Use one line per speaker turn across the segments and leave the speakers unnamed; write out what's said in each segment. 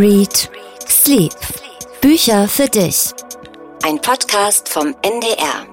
Read Sleep. Bücher für dich. Ein Podcast vom NDR.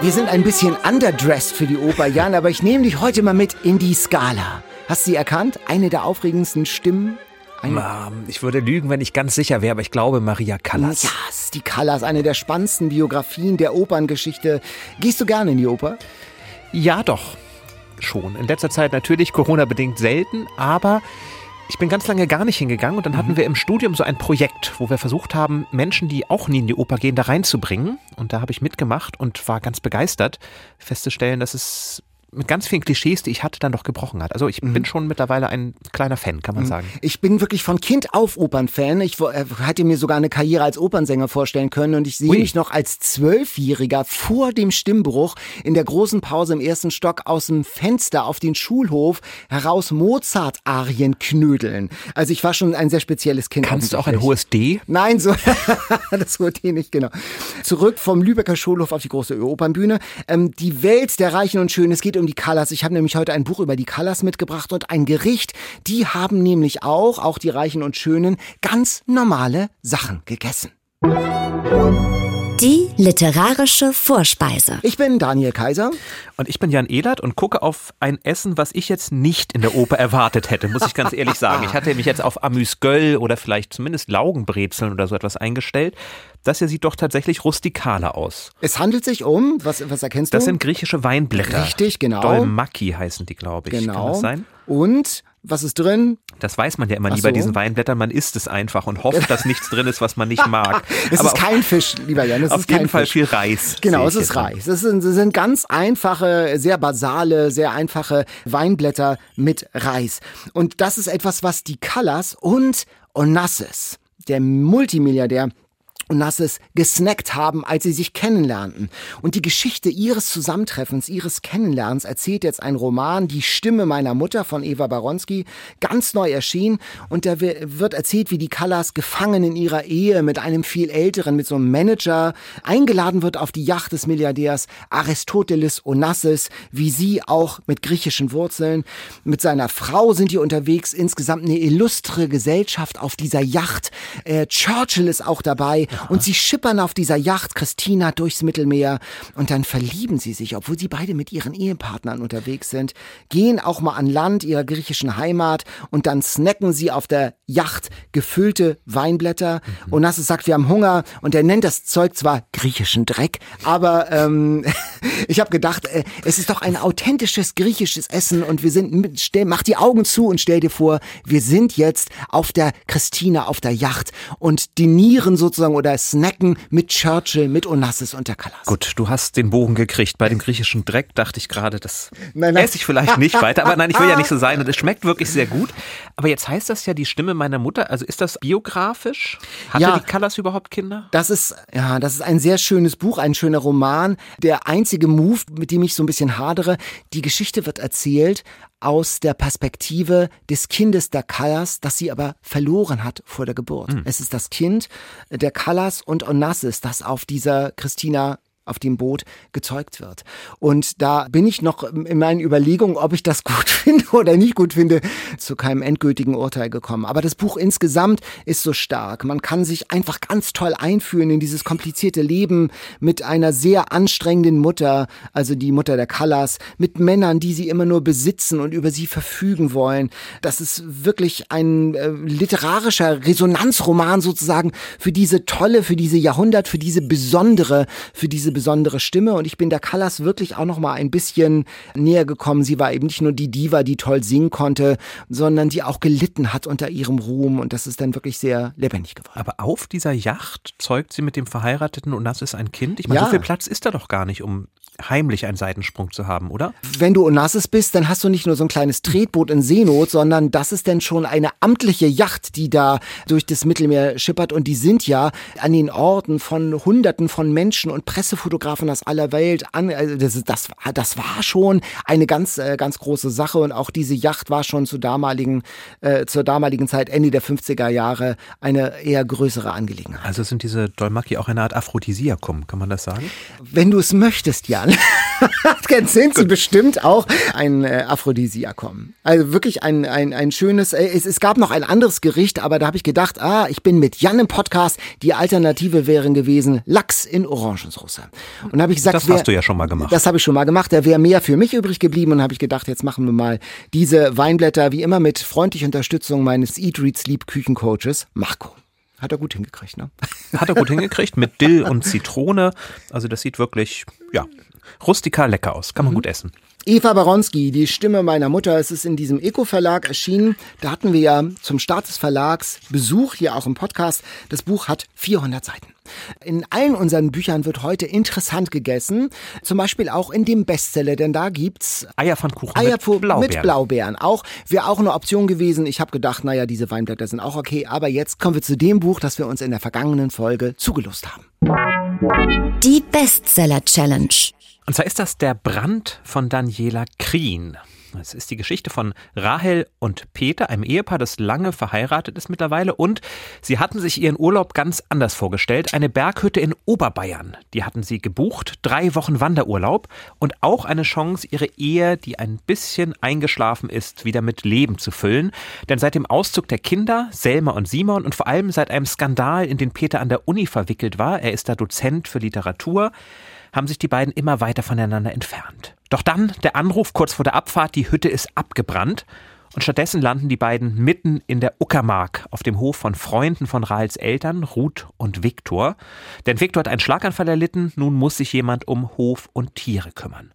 Wir sind ein bisschen underdressed für die Oper, Jan, aber ich nehme dich heute mal mit in die Skala. Hast du sie erkannt? Eine der aufregendsten Stimmen
eine ich würde lügen, wenn ich ganz sicher wäre, aber ich glaube Maria Callas.
Ja, ist die Callas, eine der spannendsten Biografien der Operngeschichte. Gehst du gerne in die Oper?
Ja, doch. Schon. In letzter Zeit natürlich Corona-bedingt selten, aber ich bin ganz lange gar nicht hingegangen und dann hatten mhm. wir im Studium so ein Projekt, wo wir versucht haben, Menschen, die auch nie in die Oper gehen, da reinzubringen. Und da habe ich mitgemacht und war ganz begeistert, festzustellen, dass es mit ganz vielen Klischees, die ich hatte, dann doch gebrochen hat. Also ich mhm. bin schon mittlerweile ein kleiner Fan, kann man mhm. sagen.
Ich bin wirklich von Kind auf Opernfan. Ich äh, hatte mir sogar eine Karriere als Opernsänger vorstellen können und ich sehe Ui. mich noch als Zwölfjähriger vor dem Stimmbruch in der großen Pause im ersten Stock aus dem Fenster auf den Schulhof heraus Mozart-Arien knödeln. Also ich war schon ein sehr spezielles Kind.
Kannst du auch ein hohes D?
Nein, so das hohe D nicht, genau. Zurück vom Lübecker Schulhof auf die große Opernbühne. Ähm, die Welt der Reichen und Schönen. Es geht um um die Colors. Ich habe nämlich heute ein Buch über die Colors mitgebracht und ein Gericht. Die haben nämlich auch, auch die Reichen und Schönen, ganz normale Sachen gegessen.
Die literarische Vorspeise.
Ich bin Daniel Kaiser.
Und ich bin Jan Ehlert und gucke auf ein Essen, was ich jetzt nicht in der Oper erwartet hätte, muss ich ganz ehrlich sagen. Ich hatte mich jetzt auf Amüsgöl oder vielleicht zumindest Laugenbrezeln oder so etwas eingestellt. Das hier sieht doch tatsächlich rustikaler aus.
Es handelt sich um, was, was erkennst du?
Das sind griechische Weinblätter.
Richtig, genau.
Dolmaki heißen die, glaube ich.
Genau. Kann
das sein?
Und was ist drin?
Das weiß man ja immer nie so. bei diesen Weinblättern. Man isst es einfach und hofft, dass nichts drin ist, was man nicht mag.
es Aber ist kein Fisch, lieber Jan. Es
auf
ist
jeden
kein
Fall
Fisch.
viel Reis.
Genau, es ist Reis. Es sind, es sind ganz einfache, sehr basale, sehr einfache Weinblätter mit Reis. Und das ist etwas, was die Callas und Onassis, der Multimilliardär, und Nasses gesnackt haben, als sie sich kennenlernten. Und die Geschichte ihres Zusammentreffens, ihres Kennenlernens erzählt jetzt ein Roman, Die Stimme meiner Mutter von Eva Baronski, ganz neu erschienen. Und da wird erzählt, wie die Callas gefangen in ihrer Ehe mit einem viel älteren, mit so einem Manager, eingeladen wird auf die Yacht des Milliardärs Aristoteles Onassis, wie sie auch mit griechischen Wurzeln. Mit seiner Frau sind die unterwegs, insgesamt eine illustre Gesellschaft auf dieser Yacht. Äh, Churchill ist auch dabei. Und sie schippern auf dieser Yacht Christina durchs Mittelmeer und dann verlieben sie sich, obwohl sie beide mit ihren Ehepartnern unterwegs sind, gehen auch mal an Land ihrer griechischen Heimat und dann snacken sie auf der Yacht gefüllte Weinblätter. Mhm. Und Nasses sagt, wir haben Hunger und er nennt das Zeug zwar griechischen Dreck, aber ähm, ich habe gedacht, äh, es ist doch ein authentisches griechisches Essen und wir sind, mit, stell, mach die Augen zu und stell dir vor, wir sind jetzt auf der Christina auf der Yacht und dinieren sozusagen oder snacken mit Churchill, mit Onassis und der Kalas.
Gut, du hast den Bogen gekriegt. Bei dem griechischen Dreck dachte ich gerade, das nein, nein. esse ich vielleicht nicht weiter. Aber nein, ich will ja nicht so sein und es schmeckt wirklich sehr gut. Aber jetzt heißt das ja die Stimme meiner Mutter. Also ist das biografisch? Hatte ja, die Callas überhaupt Kinder?
Das ist, ja, das ist ein sehr schönes Buch, ein schöner Roman. Der einzige Move, mit dem ich so ein bisschen hadere, die Geschichte wird erzählt aus der Perspektive des Kindes der Callas, das sie aber verloren hat vor der Geburt. Mhm. Es ist das Kind der Callas und Onassis, das auf dieser Christina auf dem Boot gezeugt wird. Und da bin ich noch in meinen Überlegungen, ob ich das gut finde oder nicht gut finde, zu keinem endgültigen Urteil gekommen. Aber das Buch insgesamt ist so stark. Man kann sich einfach ganz toll einführen in dieses komplizierte Leben mit einer sehr anstrengenden Mutter, also die Mutter der Callas, mit Männern, die sie immer nur besitzen und über sie verfügen wollen. Das ist wirklich ein äh, literarischer Resonanzroman sozusagen für diese tolle, für diese Jahrhundert, für diese besondere, für diese besondere Stimme und ich bin der Callas wirklich auch noch mal ein bisschen näher gekommen. Sie war eben nicht nur die Diva, die toll singen konnte, sondern die auch gelitten hat unter ihrem Ruhm und das ist dann wirklich sehr lebendig geworden.
Aber auf dieser Yacht zeugt sie mit dem Verheirateten und das ist ein Kind. Ich meine, ja. so viel Platz ist da doch gar nicht, um heimlich einen Seitensprung zu haben, oder?
Wenn du Onassis bist, dann hast du nicht nur so ein kleines Tretboot in Seenot, sondern das ist dann schon eine amtliche Yacht, die da durch das Mittelmeer schippert. Und die sind ja an den Orten von Hunderten von Menschen und Pressefotografen aus aller Welt an. Also das, das, das war schon eine ganz, äh, ganz große Sache. Und auch diese Yacht war schon zur damaligen, äh, zur damaligen Zeit, Ende der 50er Jahre, eine eher größere Angelegenheit.
Also sind diese Dolmaki auch eine Art Aphrodisiakum, kann man das sagen?
Wenn du es möchtest, Jan. sind sie bestimmt auch ein äh, Aphrodisiakum. Also wirklich ein, ein, ein schönes, äh, es, es gab noch ein anderes Gericht, aber da habe ich gedacht, ah, ich bin mit Jan im Podcast, die Alternative wären gewesen Lachs in Orangensauce. Und habe ich gesagt,
das hast du ja schon mal gemacht.
Das habe ich schon mal gemacht, da wäre mehr für mich übrig geblieben und habe ich gedacht, jetzt machen wir mal diese Weinblätter, wie immer mit freundlicher Unterstützung meines Eat, Read, Sleep Küchencoaches, Marco. Hat er gut hingekriegt, ne?
Hat er gut hingekriegt mit Dill und Zitrone. Also das sieht wirklich, ja, rustikal lecker aus. Kann man mhm. gut essen.
Eva Baronski, die Stimme meiner Mutter, es ist in diesem Eco-Verlag erschienen. Da hatten wir ja zum Start des Verlags Besuch hier auch im Podcast. Das Buch hat 400 Seiten. In allen unseren Büchern wird heute interessant gegessen. Zum Beispiel auch in dem Bestseller, denn da gibt's
Eierpfannkuchen
Eier mit Blaubeeren. Mit Blaubeeren. Auch wäre auch eine Option gewesen. Ich habe gedacht, naja, diese Weinblätter sind auch okay. Aber jetzt kommen wir zu dem Buch, das wir uns in der vergangenen Folge zugelost haben.
Die Bestseller Challenge.
Und zwar ist das der Brand von Daniela Krien. Es ist die Geschichte von Rahel und Peter, einem Ehepaar, das lange verheiratet ist mittlerweile. Und sie hatten sich ihren Urlaub ganz anders vorgestellt. Eine Berghütte in Oberbayern. Die hatten sie gebucht. Drei Wochen Wanderurlaub. Und auch eine Chance, ihre Ehe, die ein bisschen eingeschlafen ist, wieder mit Leben zu füllen. Denn seit dem Auszug der Kinder, Selma und Simon, und vor allem seit einem Skandal, in den Peter an der Uni verwickelt war, er ist da Dozent für Literatur, haben sich die beiden immer weiter voneinander entfernt. Doch dann der Anruf kurz vor der Abfahrt, die Hütte ist abgebrannt und stattdessen landen die beiden mitten in der Uckermark auf dem Hof von Freunden von Rahls Eltern, Ruth und Viktor. Denn Viktor hat einen Schlaganfall erlitten, nun muss sich jemand um Hof und Tiere kümmern.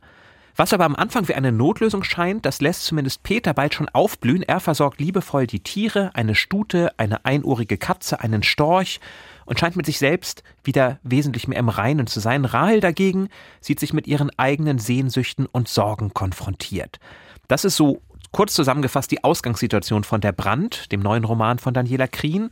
Was aber am Anfang wie eine Notlösung scheint, das lässt zumindest Peter bald schon aufblühen. Er versorgt liebevoll die Tiere, eine Stute, eine einohrige Katze, einen Storch und scheint mit sich selbst wieder wesentlich mehr im Reinen zu sein. Rahel dagegen sieht sich mit ihren eigenen Sehnsüchten und Sorgen konfrontiert. Das ist so kurz zusammengefasst die Ausgangssituation von Der Brand, dem neuen Roman von Daniela Krien,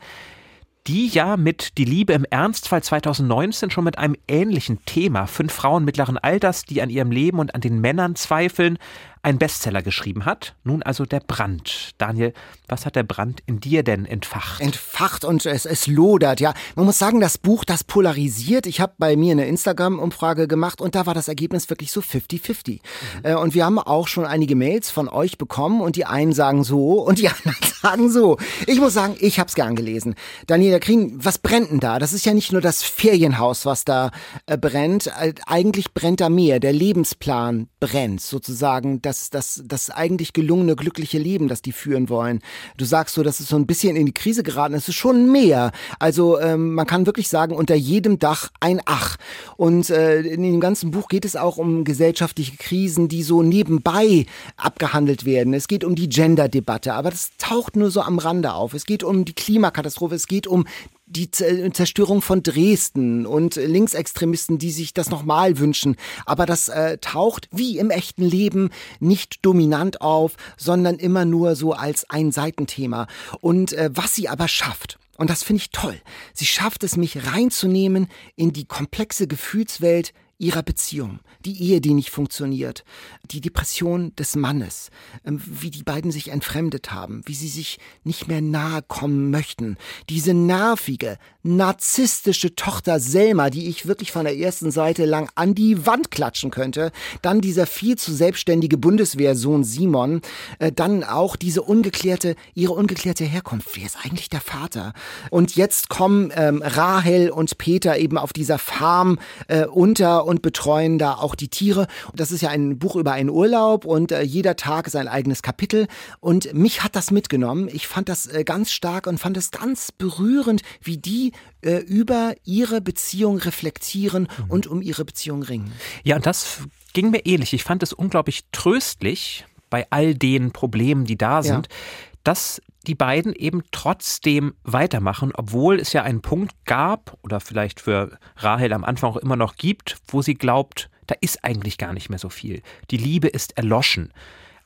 die ja mit Die Liebe im Ernstfall 2019 schon mit einem ähnlichen Thema, fünf Frauen mittleren Alters, die an ihrem Leben und an den Männern zweifeln, einen Bestseller geschrieben hat. Nun also der Brand. Daniel, was hat der Brand in dir denn entfacht?
Entfacht und es, es lodert, ja. Man muss sagen, das Buch, das polarisiert. Ich habe bei mir eine Instagram-Umfrage gemacht und da war das Ergebnis wirklich so 50-50. Mhm. Äh, und wir haben auch schon einige Mails von euch bekommen und die einen sagen so und die anderen sagen so. Ich muss sagen, ich habe es gern gelesen. Daniela Krien, was brennt denn da? Das ist ja nicht nur das Ferienhaus, was da äh, brennt. Eigentlich brennt da mehr. Der Lebensplan brennt sozusagen. Das das, das, das eigentlich gelungene, glückliche Leben, das die führen wollen. Du sagst so, das ist so ein bisschen in die Krise geraten. Es ist schon mehr. Also ähm, man kann wirklich sagen, unter jedem Dach ein Ach. Und äh, in dem ganzen Buch geht es auch um gesellschaftliche Krisen, die so nebenbei abgehandelt werden. Es geht um die Gender-Debatte, aber das taucht nur so am Rande auf. Es geht um die Klimakatastrophe, es geht um die Zerstörung von Dresden und Linksextremisten, die sich das nochmal wünschen. Aber das äh, taucht wie im echten Leben nicht dominant auf, sondern immer nur so als ein Seitenthema. Und äh, was sie aber schafft, und das finde ich toll, sie schafft es, mich reinzunehmen in die komplexe Gefühlswelt ihrer Beziehung, die Ehe, die nicht funktioniert, die Depression des Mannes, ähm, wie die beiden sich entfremdet haben, wie sie sich nicht mehr nahe kommen möchten, diese nervige, narzisstische Tochter Selma, die ich wirklich von der ersten Seite lang an die Wand klatschen könnte, dann dieser viel zu selbstständige Bundeswehrsohn Simon, äh, dann auch diese ungeklärte, ihre ungeklärte Herkunft, wer ist eigentlich der Vater? Und jetzt kommen ähm, Rahel und Peter eben auf dieser Farm äh, unter und betreuen da auch die Tiere. Das ist ja ein Buch über einen Urlaub und äh, jeder Tag ist ein eigenes Kapitel. Und mich hat das mitgenommen. Ich fand das äh, ganz stark und fand es ganz berührend, wie die äh, über ihre Beziehung reflektieren mhm. und um ihre Beziehung ringen.
Ja, und das ging mir ähnlich. Ich fand es unglaublich tröstlich bei all den Problemen, die da sind, ja. dass die beiden eben trotzdem weitermachen, obwohl es ja einen Punkt gab oder vielleicht für Rahel am Anfang auch immer noch gibt, wo sie glaubt, da ist eigentlich gar nicht mehr so viel. Die Liebe ist erloschen.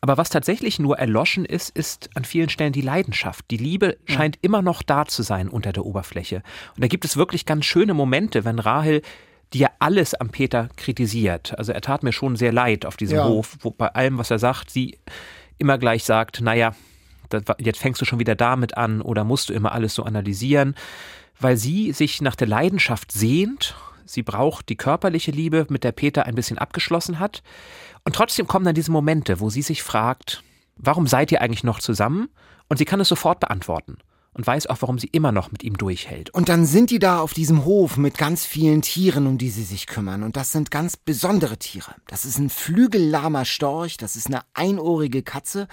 Aber was tatsächlich nur erloschen ist, ist an vielen Stellen die Leidenschaft. Die Liebe scheint immer noch da zu sein unter der Oberfläche. Und da gibt es wirklich ganz schöne Momente, wenn Rahel die ja alles am Peter kritisiert. Also er tat mir schon sehr leid auf diesem ja. Hof, wo bei allem, was er sagt, sie immer gleich sagt, naja, jetzt fängst du schon wieder damit an oder musst du immer alles so analysieren, weil sie sich nach der Leidenschaft sehnt. Sie braucht die körperliche Liebe, mit der Peter ein bisschen abgeschlossen hat. Und trotzdem kommen dann diese Momente, wo sie sich fragt, warum seid ihr eigentlich noch zusammen? Und sie kann es sofort beantworten und weiß auch, warum sie immer noch mit ihm durchhält.
Und dann sind die da auf diesem Hof mit ganz vielen Tieren, um die sie sich kümmern. Und das sind ganz besondere Tiere. Das ist ein flügellahmer Storch, das ist eine einohrige Katze.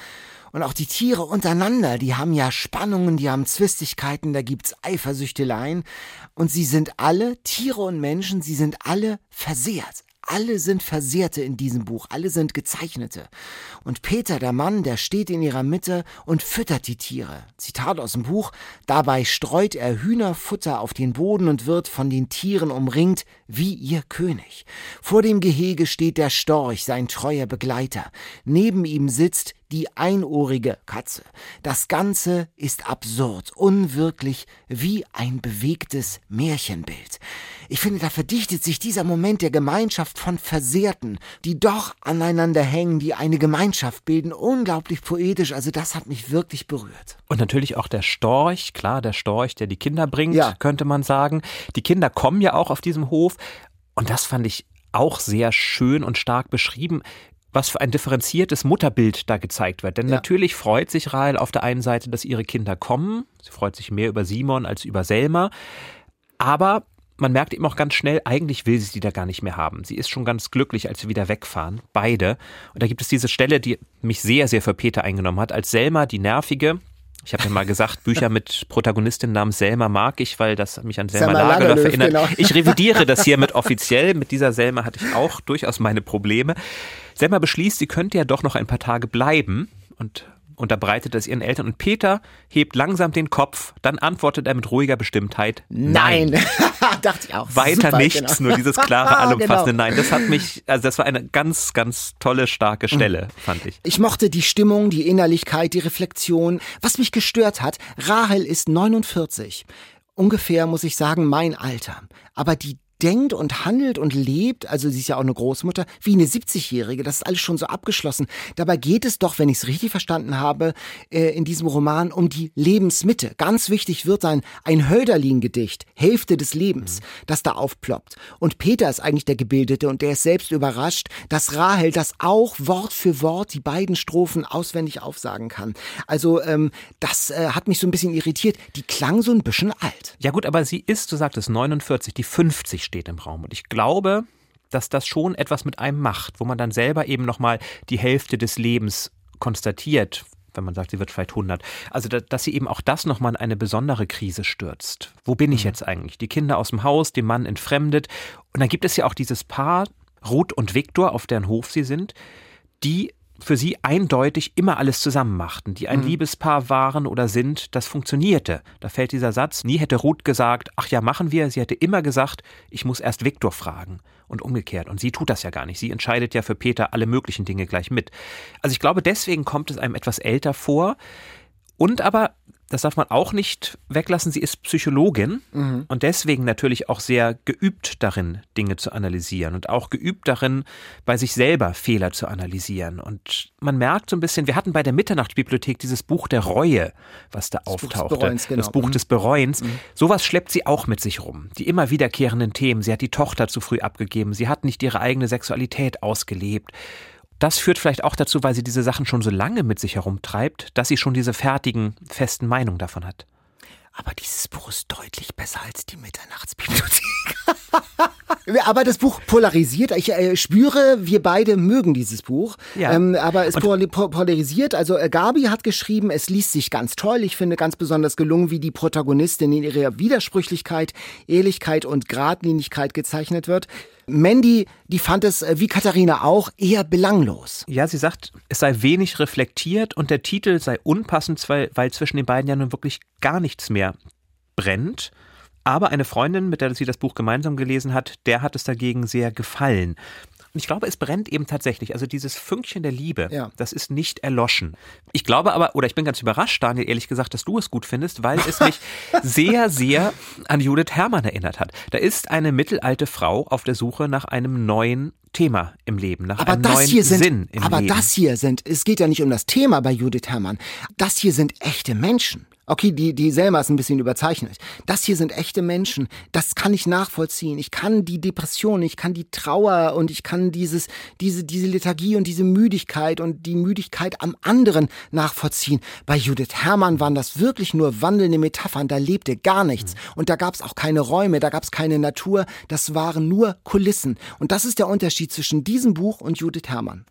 Und auch die Tiere untereinander, die haben ja Spannungen, die haben Zwistigkeiten, da gibt's Eifersüchteleien. Und sie sind alle, Tiere und Menschen, sie sind alle versehrt. Alle sind Versehrte in diesem Buch, alle sind Gezeichnete. Und Peter, der Mann, der steht in ihrer Mitte und füttert die Tiere. Zitat aus dem Buch, dabei streut er Hühnerfutter auf den Boden und wird von den Tieren umringt wie ihr König. Vor dem Gehege steht der Storch, sein treuer Begleiter. Neben ihm sitzt die einohrige Katze. Das Ganze ist absurd, unwirklich, wie ein bewegtes Märchenbild. Ich finde, da verdichtet sich dieser Moment der Gemeinschaft von Versehrten, die doch aneinander hängen, die eine Gemeinschaft bilden, unglaublich poetisch. Also das hat mich wirklich berührt.
Und natürlich auch der Storch, klar, der Storch, der die Kinder bringt, ja. könnte man sagen. Die Kinder kommen ja auch auf diesem Hof. Und das fand ich auch sehr schön und stark beschrieben was für ein differenziertes Mutterbild da gezeigt wird. Denn ja. natürlich freut sich Rahel auf der einen Seite, dass ihre Kinder kommen. Sie freut sich mehr über Simon als über Selma. Aber man merkt eben auch ganz schnell, eigentlich will sie sie da gar nicht mehr haben. Sie ist schon ganz glücklich, als sie wieder wegfahren. Beide. Und da gibt es diese Stelle, die mich sehr, sehr für Peter eingenommen hat. Als Selma, die nervige, ich habe ja mal gesagt, Bücher mit Protagonistin namens Selma mag ich, weil das mich an Selma, Selma Lagerlöf erinnert. Genau. Ich revidiere das hiermit offiziell. Mit dieser Selma hatte ich auch durchaus meine Probleme. Selma beschließt, sie könnte ja doch noch ein paar Tage bleiben und unterbreitet es ihren Eltern und Peter hebt langsam den Kopf, dann antwortet er mit ruhiger Bestimmtheit
Nein. Nein. Dachte ich auch.
Weiter Super, nichts, genau. nur dieses klare, allumfassende genau. Nein. Das hat mich, also das war eine ganz, ganz tolle, starke Stelle, mhm. fand ich.
Ich mochte die Stimmung, die Innerlichkeit, die Reflexion. Was mich gestört hat, Rahel ist 49 ungefähr, muss ich sagen, mein Alter. Aber die denkt und handelt und lebt, also sie ist ja auch eine Großmutter, wie eine 70-Jährige. Das ist alles schon so abgeschlossen. Dabei geht es doch, wenn ich es richtig verstanden habe, äh, in diesem Roman um die Lebensmitte. Ganz wichtig wird sein, ein Hölderlin-Gedicht, Hälfte des Lebens, mhm. das da aufploppt. Und Peter ist eigentlich der Gebildete und der ist selbst überrascht, dass Rahel das auch Wort für Wort die beiden Strophen auswendig aufsagen kann. Also ähm, das äh, hat mich so ein bisschen irritiert. Die klang so ein bisschen alt.
Ja gut, aber sie ist, du sagtest 49, die 50 steht im Raum. Und ich glaube, dass das schon etwas mit einem macht, wo man dann selber eben nochmal die Hälfte des Lebens konstatiert, wenn man sagt, sie wird vielleicht 100. Also, dass sie eben auch das nochmal in eine besondere Krise stürzt. Wo bin ich mhm. jetzt eigentlich? Die Kinder aus dem Haus, den Mann entfremdet. Und dann gibt es ja auch dieses Paar, Ruth und Viktor, auf deren Hof sie sind, die für sie eindeutig immer alles zusammen machten, die ein mhm. Liebespaar waren oder sind, das funktionierte. Da fällt dieser Satz, nie hätte Ruth gesagt, ach ja, machen wir, sie hätte immer gesagt, ich muss erst Viktor fragen und umgekehrt. Und sie tut das ja gar nicht. Sie entscheidet ja für Peter alle möglichen Dinge gleich mit. Also ich glaube, deswegen kommt es einem etwas älter vor. Und aber das darf man auch nicht weglassen, sie ist Psychologin mhm. und deswegen natürlich auch sehr geübt darin, Dinge zu analysieren und auch geübt darin, bei sich selber Fehler zu analysieren. Und man merkt so ein bisschen, wir hatten bei der Mitternachtsbibliothek dieses Buch der Reue, was da das auftauchte. Buch Bereuens, genau. Das Buch mhm. des Bereuens. Mhm. Sowas schleppt sie auch mit sich rum. Die immer wiederkehrenden Themen. Sie hat die Tochter zu früh abgegeben. Sie hat nicht ihre eigene Sexualität ausgelebt das führt vielleicht auch dazu, weil sie diese Sachen schon so lange mit sich herumtreibt, dass sie schon diese fertigen, festen Meinungen davon hat.
Aber dieses Buch ist deutlich besser als die Mitternachtsbibliothek. aber das Buch polarisiert. Ich äh, spüre, wir beide mögen dieses Buch. Ja. Ähm, aber es pol polarisiert. Also äh, Gabi hat geschrieben, es liest sich ganz toll. Ich finde ganz besonders gelungen, wie die Protagonistin in ihrer Widersprüchlichkeit, Ehrlichkeit und Gradlinigkeit gezeichnet wird. Mandy, die fand es, äh, wie Katharina auch, eher belanglos.
Ja, sie sagt, es sei wenig reflektiert und der Titel sei unpassend, weil zwischen den beiden ja nun wirklich gar nichts mehr brennt. Aber eine Freundin, mit der sie das Buch gemeinsam gelesen hat, der hat es dagegen sehr gefallen. Ich glaube, es brennt eben tatsächlich. Also dieses Fünkchen der Liebe,
Ja.
das ist nicht erloschen. Ich glaube aber, oder ich bin ganz überrascht, Daniel, ehrlich gesagt, dass du es gut findest, weil es mich sehr, sehr an Judith Herrmann erinnert hat. Da ist eine mittelalte Frau auf der Suche nach einem neuen Thema im Leben, nach
Aber
einem neuen
sind,
Sinn im
aber
Leben.
das hier sind, es geht ja nicht um das Thema bei Judith Herrmann. Das hier sind echte Menschen. Okay, die, die Selma ist ein bisschen überzeichnet. Das hier sind echte Menschen. Das kann ich nachvollziehen. Ich kann die Depression, ich kann die Trauer und ich kann dieses, diese, diese Lethargie und diese Müdigkeit und die Müdigkeit am anderen nachvollziehen. Bei Judith Herrmann waren das wirklich nur wandelnde Metaphern. Da lebte gar nichts. Und da gab es auch keine Räume, da gab es keine Natur. Das waren nur Kulissen. Und das ist der Unterschied zwischen diesem Buch und Judith Herrmann.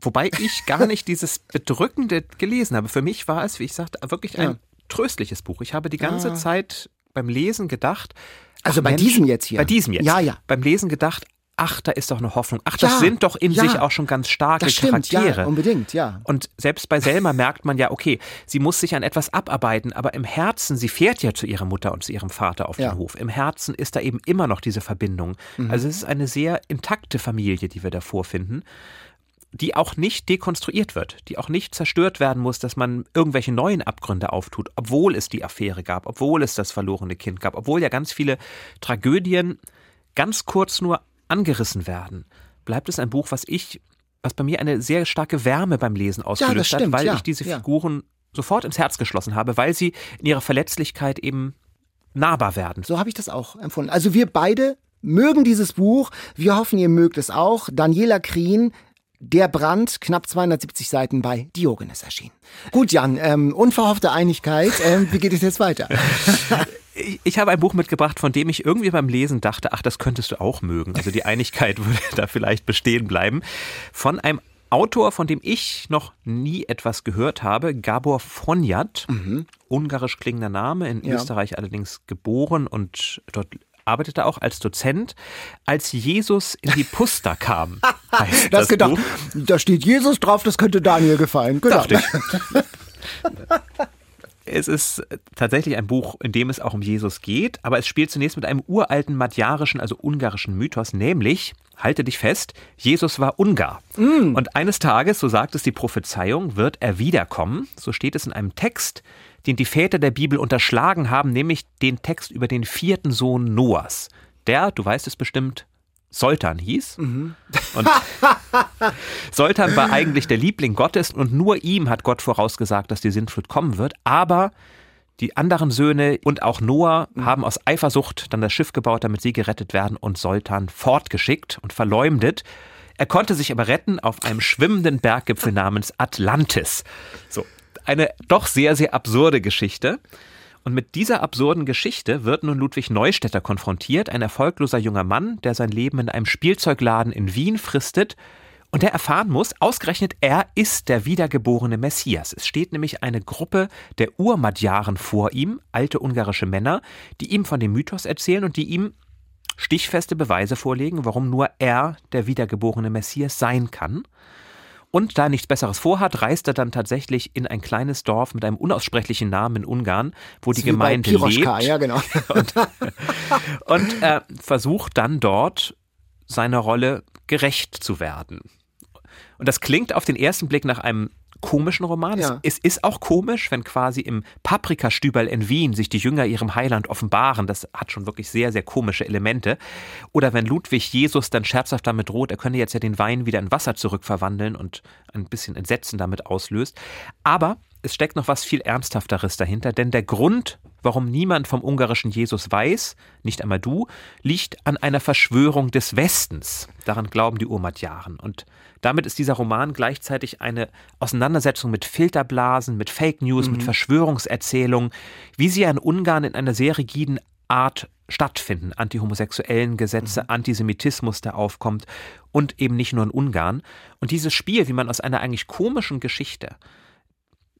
Wobei ich gar nicht dieses Bedrückende gelesen habe. Für mich war es, wie ich sagte, wirklich ein
Ja.
Tröstliches Buch. Ich habe die ganze Zeit beim Lesen gedacht.
Also
ach
bei
Mensch,
diesem jetzt hier.
Bei diesem jetzt.
Ja, ja.
Beim Lesen gedacht, ach, da ist doch eine Hoffnung. Ach, das
Ja,
sind doch in
ja.
sich auch schon ganz starke
Das stimmt,
Charaktere.
ja, unbedingt, ja.
Und selbst bei Selma merkt man ja, okay, sie muss sich an etwas abarbeiten, aber im Herzen, sie fährt ja zu ihrer Mutter und zu ihrem Vater auf
Ja. Mhm.
den Hof. Im Herzen ist da eben immer noch diese Verbindung. Also es ist eine sehr intakte Familie, die wir da vorfinden, die auch nicht dekonstruiert wird, die auch nicht zerstört werden muss, dass man irgendwelche neuen Abgründe auftut, obwohl es die Affäre gab, obwohl es das verlorene Kind gab, obwohl ja ganz viele Tragödien ganz kurz nur angerissen werden. Bleibt es ein Buch, was ich, was bei mir eine sehr starke Wärme beim Lesen ausgelöst
stimmt,
hat, weil
ja,
ich diese
ja.
Figuren sofort ins Herz geschlossen habe, weil sie in ihrer Verletzlichkeit eben nahbar werden.
So habe ich das auch empfunden. Also wir beide mögen dieses Buch. Wir hoffen, ihr mögt es auch. Daniela Krien, Der Brand, knapp 270 Seiten bei Diogenes erschienen. Gut, Jan, ähm, unverhoffte Einigkeit. Ähm, wie geht es jetzt weiter?
Ich, habe ein Buch mitgebracht, von dem ich irgendwie beim Lesen dachte, ach, das könntest du auch mögen. Also die Einigkeit würde da vielleicht bestehen bleiben. Von einem Autor, von dem ich noch nie etwas gehört habe, Gabor Fonjat, ungarisch klingender Name, in
Mhm. Ja.
Österreich allerdings geboren und dort arbeitete auch als Dozent, als Jesus in die Puster kam. heißt
Das gedacht,
Buch.
da steht Jesus drauf, das könnte Daniel gefallen. Genau.
Es ist tatsächlich ein Buch, in dem es auch um Jesus geht, aber es spielt zunächst mit einem uralten madjarischen, also ungarischen Mythos, nämlich, halte dich fest, Jesus war Ungar. Und eines Tages, so sagt es die Prophezeiung, wird er wiederkommen. So steht es in einem Text, den die Väter der Bibel unterschlagen haben, nämlich den Text über den vierten Sohn Noahs. Der, du weißt es bestimmt, Soltan hieß. Und Soltan war eigentlich der Liebling Gottes und nur ihm hat Gott vorausgesagt, dass die Sintflut kommen wird. Aber die anderen Söhne und auch Noah haben aus Eifersucht dann das Schiff gebaut, damit sie gerettet werden und Soltan fortgeschickt und verleumdet. Er konnte sich aber retten auf einem schwimmenden Berggipfel namens Atlantis. So, eine doch sehr, sehr absurde Geschichte. Und mit dieser absurden Geschichte wird nun Ludwig Neustädter konfrontiert, ein erfolgloser junger Mann, der sein Leben in einem Spielzeugladen in Wien fristet und der erfahren muss, ausgerechnet er ist der wiedergeborene Messias. Es steht nämlich eine Gruppe der Urmadjaren vor ihm, alte ungarische Männer, die ihm von dem Mythos erzählen und die ihm stichfeste Beweise vorlegen, warum nur er der wiedergeborene Messias sein kann. Und da er nichts Besseres vorhat, reist er dann tatsächlich in ein kleines Dorf mit einem unaussprechlichen Namen in Ungarn, wo die Gemeinde
Piroschka,
lebt
ja genau.
und äh, versucht dann dort seiner Rolle gerecht zu werden. Und das klingt auf den ersten Blick nach einem komischen Roman.
Ja.
Es, es ist auch komisch, wenn quasi im Paprikastübel in Wien sich die Jünger ihrem Heiland offenbaren. Das hat schon wirklich sehr, sehr komische Elemente. Oder wenn Ludwig Jesus dann scherzhaft damit droht, er könne jetzt ja den Wein wieder in Wasser zurückverwandeln und ein bisschen Entsetzen damit auslöst. Aber es steckt noch was viel Ernsthafteres dahinter, denn der Grund, warum niemand vom ungarischen Jesus weiß, nicht einmal du, liegt an einer Verschwörung des Westens. Daran glauben die Urmadjaren. Und damit ist dieser Roman gleichzeitig eine Auseinandersetzung mit Filterblasen, mit Fake News, mit Verschwörungserzählungen, wie sie ja in Ungarn in einer sehr rigiden Art stattfinden. Antihomosexuellen Gesetze, Antisemitismus, der aufkommt und eben nicht nur in Ungarn. Und dieses Spiel, wie man aus einer eigentlich komischen Geschichte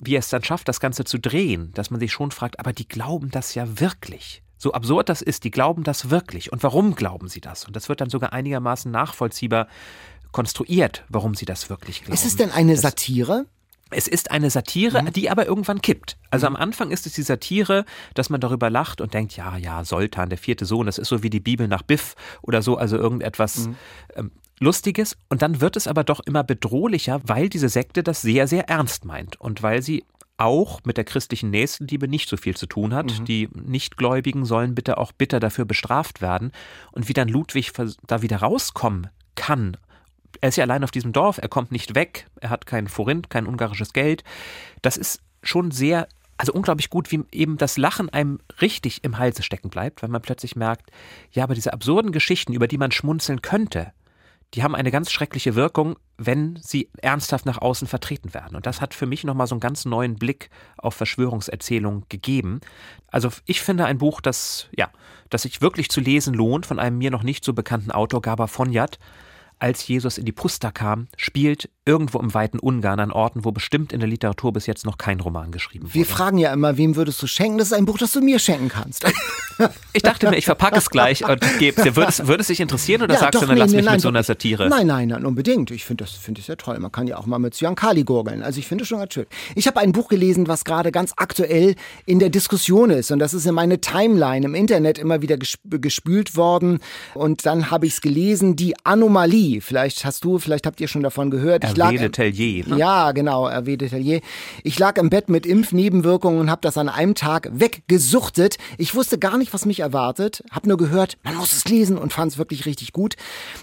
wie er es dann schafft, das Ganze zu drehen, dass man sich schon fragt, aber die glauben das ja wirklich. So absurd das ist, die glauben das wirklich. Und warum glauben sie das? Und das wird dann sogar einigermaßen nachvollziehbar konstruiert, warum sie das wirklich glauben.
Ist es denn eine Satire?
Es ist eine Satire,
Mhm.
die aber irgendwann kippt. Also am Anfang ist es die Satire, dass man darüber lacht und denkt, ja, ja, Soltan, der vierte Sohn, das ist so wie die Bibel nach Biff oder so, also irgendetwas
Mhm.
ähm, Lustiges und dann wird es aber doch immer bedrohlicher, weil diese Sekte das sehr, sehr ernst meint und weil sie auch mit der christlichen Nächstenliebe nicht so viel zu tun hat. Mhm. Die Nichtgläubigen sollen bitte auch bitter dafür bestraft werden. Und wie dann Ludwig da wieder rauskommen kann, er ist ja allein auf diesem Dorf, er kommt nicht weg, er hat kein Forint, kein ungarisches Geld. Das ist schon sehr, also unglaublich gut, wie eben das Lachen einem richtig im Halse stecken bleibt, weil man plötzlich merkt, ja, aber diese absurden Geschichten, über die man schmunzeln könnte, die haben eine ganz schreckliche Wirkung, wenn sie ernsthaft nach außen vertreten werden. Und das hat für mich nochmal so einen ganz neuen Blick auf Verschwörungserzählungen gegeben. Also ich finde ein Buch, das, ja, das sich wirklich zu lesen lohnt, von einem mir noch nicht so bekannten Autor, Gaba Fonjat, als Jesus in die Pusta kam, spielt irgendwo im weiten Ungarn an Orten, wo bestimmt in der Literatur bis jetzt noch kein Roman geschrieben wurde.
Wir fragen ja immer, wem würdest du schenken? Das ist ein Buch, das du mir schenken kannst.
Ich dachte mir, ich verpacke es gleich und gebe es dir. Würde es, dich interessieren oder ja, sagst doch, du, dann nee, lass nee, mich nein, mit so einer Satire?
Nein, nein, nein, unbedingt. Ich finde das, find das ja toll. Man kann ja auch mal mit Kali gurgeln. Also ich finde es schon ganz schön. Ich habe ein Buch gelesen, was gerade ganz aktuell in der Diskussion ist. Und das ist in meine Timeline im Internet immer wieder gespült worden. Und dann habe ich es gelesen, die Anomalie Vielleicht hast du, vielleicht habt ihr schon davon gehört.
Ich Hervé Letelier.
Ne? Ja, genau, Hervé Letelier. Ich lag im Bett mit Impfnebenwirkungen und habe das an einem Tag weggesuchtet. Ich wusste gar nicht, was mich erwartet, habe nur gehört, man muss es lesen und fand es wirklich richtig gut.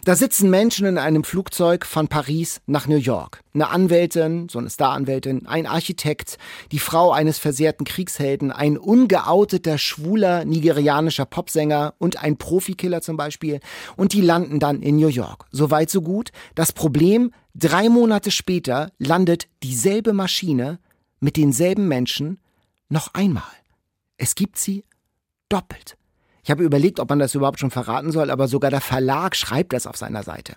Da sitzen Menschen in einem Flugzeug von Paris nach New York. Eine Anwältin, so eine Staranwältin, ein Architekt, die Frau eines versehrten Kriegshelden, ein ungeouteter, schwuler nigerianischer Popsänger und ein Profikiller zum Beispiel. Und die landen dann in New York. Soweit weit, so gut. Das Problem, drei Monate später landet dieselbe Maschine mit denselben Menschen noch einmal. Es gibt sie doppelt. Ich habe überlegt, ob man das überhaupt schon verraten soll, aber sogar der Verlag schreibt das auf seiner Seite.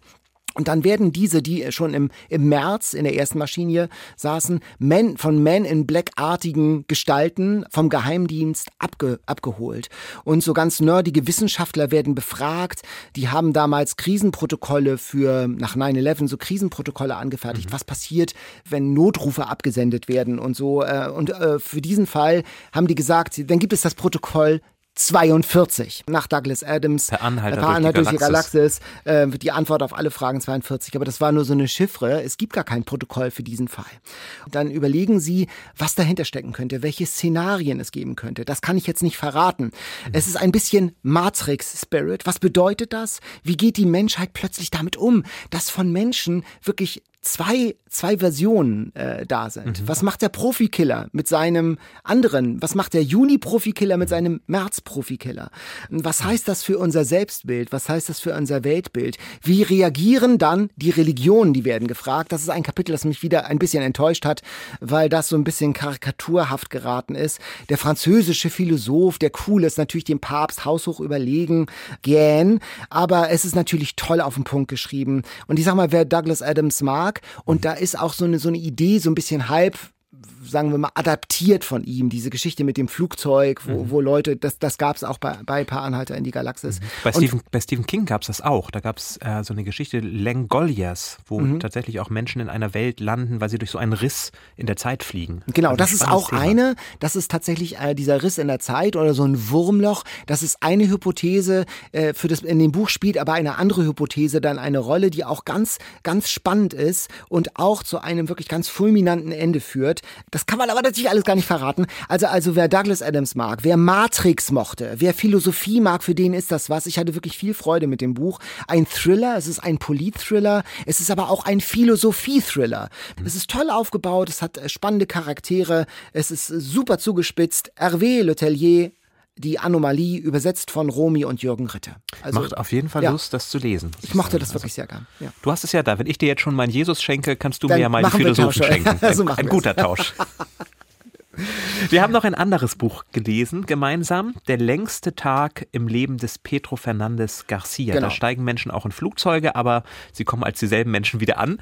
Und dann werden diese, die schon im, im März in der ersten Maschine saßen, Men, von Men in Black-artigen Gestalten vom Geheimdienst abge, abgeholt. Und so ganz nerdige Wissenschaftler werden befragt. Die haben damals Krisenprotokolle für, nach 9-11, so Krisenprotokolle angefertigt. Mhm. Was passiert, wenn Notrufe abgesendet werden und so. Äh, und äh, für diesen Fall haben die gesagt, dann gibt es das Protokoll 42 nach Douglas Adams.
Per Anhalter, per Anhalter durch, die
Galaxis. Äh, die Antwort auf alle Fragen 42. Aber das war nur so eine Chiffre. Es gibt gar kein Protokoll für diesen Fall. Dann überlegen Sie, was dahinter stecken könnte, welche Szenarien es geben könnte. Das kann ich jetzt nicht verraten. Mhm. Es ist ein bisschen Matrix-Spirit. Was bedeutet das? Wie geht die Menschheit plötzlich damit um, dass von Menschen wirklich zwei, zwei Versionen äh, da sind. Mhm. Was macht der Profikiller mit seinem anderen? Was macht der Juni-Profikiller mit seinem März-Profikiller? Was heißt das für unser Selbstbild? Was heißt das für unser Weltbild? Wie reagieren dann die Religionen? Die werden gefragt. Das ist ein Kapitel, das mich wieder ein bisschen enttäuscht hat, weil das so ein bisschen karikaturhaft geraten ist. Der französische Philosoph, der cool ist, natürlich dem Papst haushoch überlegen, gern, aber es ist natürlich toll auf den Punkt geschrieben. Und ich sag mal, wer Douglas Adams mag, Tag. Und da ist auch so eine, so eine Idee, so ein bisschen halb sagen wir mal, adaptiert von ihm, diese Geschichte mit dem Flugzeug, wo, mhm. wo Leute, das, das gab es auch bei, bei Paar Anhalter in die Galaxis. Mhm.
Bei, Stephen, bei Stephen King gab es das auch. Da gab es äh, so eine Geschichte, Langoliers, wo mhm. tatsächlich auch Menschen in einer Welt landen, weil sie durch so einen Riss in der Zeit fliegen.
Genau, also das ist auch Thema. eine, das ist tatsächlich äh, dieser Riss in der Zeit oder so ein Wurmloch. Das ist eine Hypothese, äh, für das in dem Buch spielt aber eine andere Hypothese dann eine Rolle, die auch ganz, ganz spannend ist und auch zu einem wirklich ganz fulminanten Ende führt. Das kann man aber natürlich alles gar nicht verraten. Also, also wer Douglas Adams mag, wer Matrix mochte, wer Philosophie mag, für den ist das was. Ich hatte wirklich viel Freude mit dem Buch. Ein Thriller, es ist ein Polit-Thriller, es ist aber auch ein Philosophie-Thriller. Es ist toll aufgebaut, es hat äh, spannende Charaktere, es ist super zugespitzt. Hervé Letellier, die Anomalie, übersetzt von Romy und Jürgen Ritter.
Also, Macht auf jeden Fall ja. Lust, das zu lesen.
Ich, mochte das also, wirklich sehr gern. Ja.
Du hast es ja da. Wenn ich dir jetzt schon meinen Jesus schenke, kannst du Dann mir ja meinen Philosophen schenken. so ein guter Tausch. Wir haben noch ein anderes Buch gelesen, gemeinsam. Der längste Tag im Leben des Pedro Fernandez Garcia. Genau. Da steigen Menschen auch in Flugzeuge, aber sie kommen als dieselben Menschen wieder an.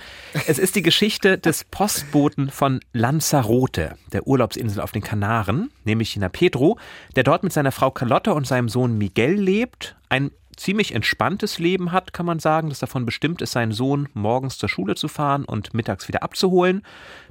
Es ist die Geschichte des Postboten von Lanzarote, der Urlaubsinsel auf den Kanaren, nämlich China Pedro, der dort mit seiner Frau Carlotta und seinem Sohn Miguel lebt. Ein ziemlich entspanntes Leben hat, kann man sagen, das davon bestimmt ist, seinen Sohn morgens zur Schule zu fahren und mittags wieder abzuholen,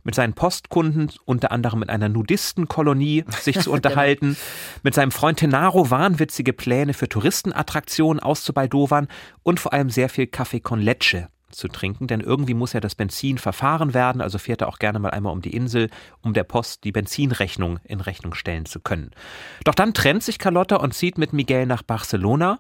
mit seinen Postkunden, unter anderem mit einer Nudistenkolonie sich zu unterhalten, mit seinem Freund Tenaro wahnwitzige Pläne für Touristenattraktionen auszubaldowern und vor allem sehr viel Kaffee con Leche zu trinken, denn irgendwie muss ja das Benzin verfahren werden, also fährt er auch gerne mal einmal um die Insel, um der Post die Benzinrechnung in Rechnung stellen zu können. Doch dann trennt sich Carlotta und zieht mit Miguel nach Barcelona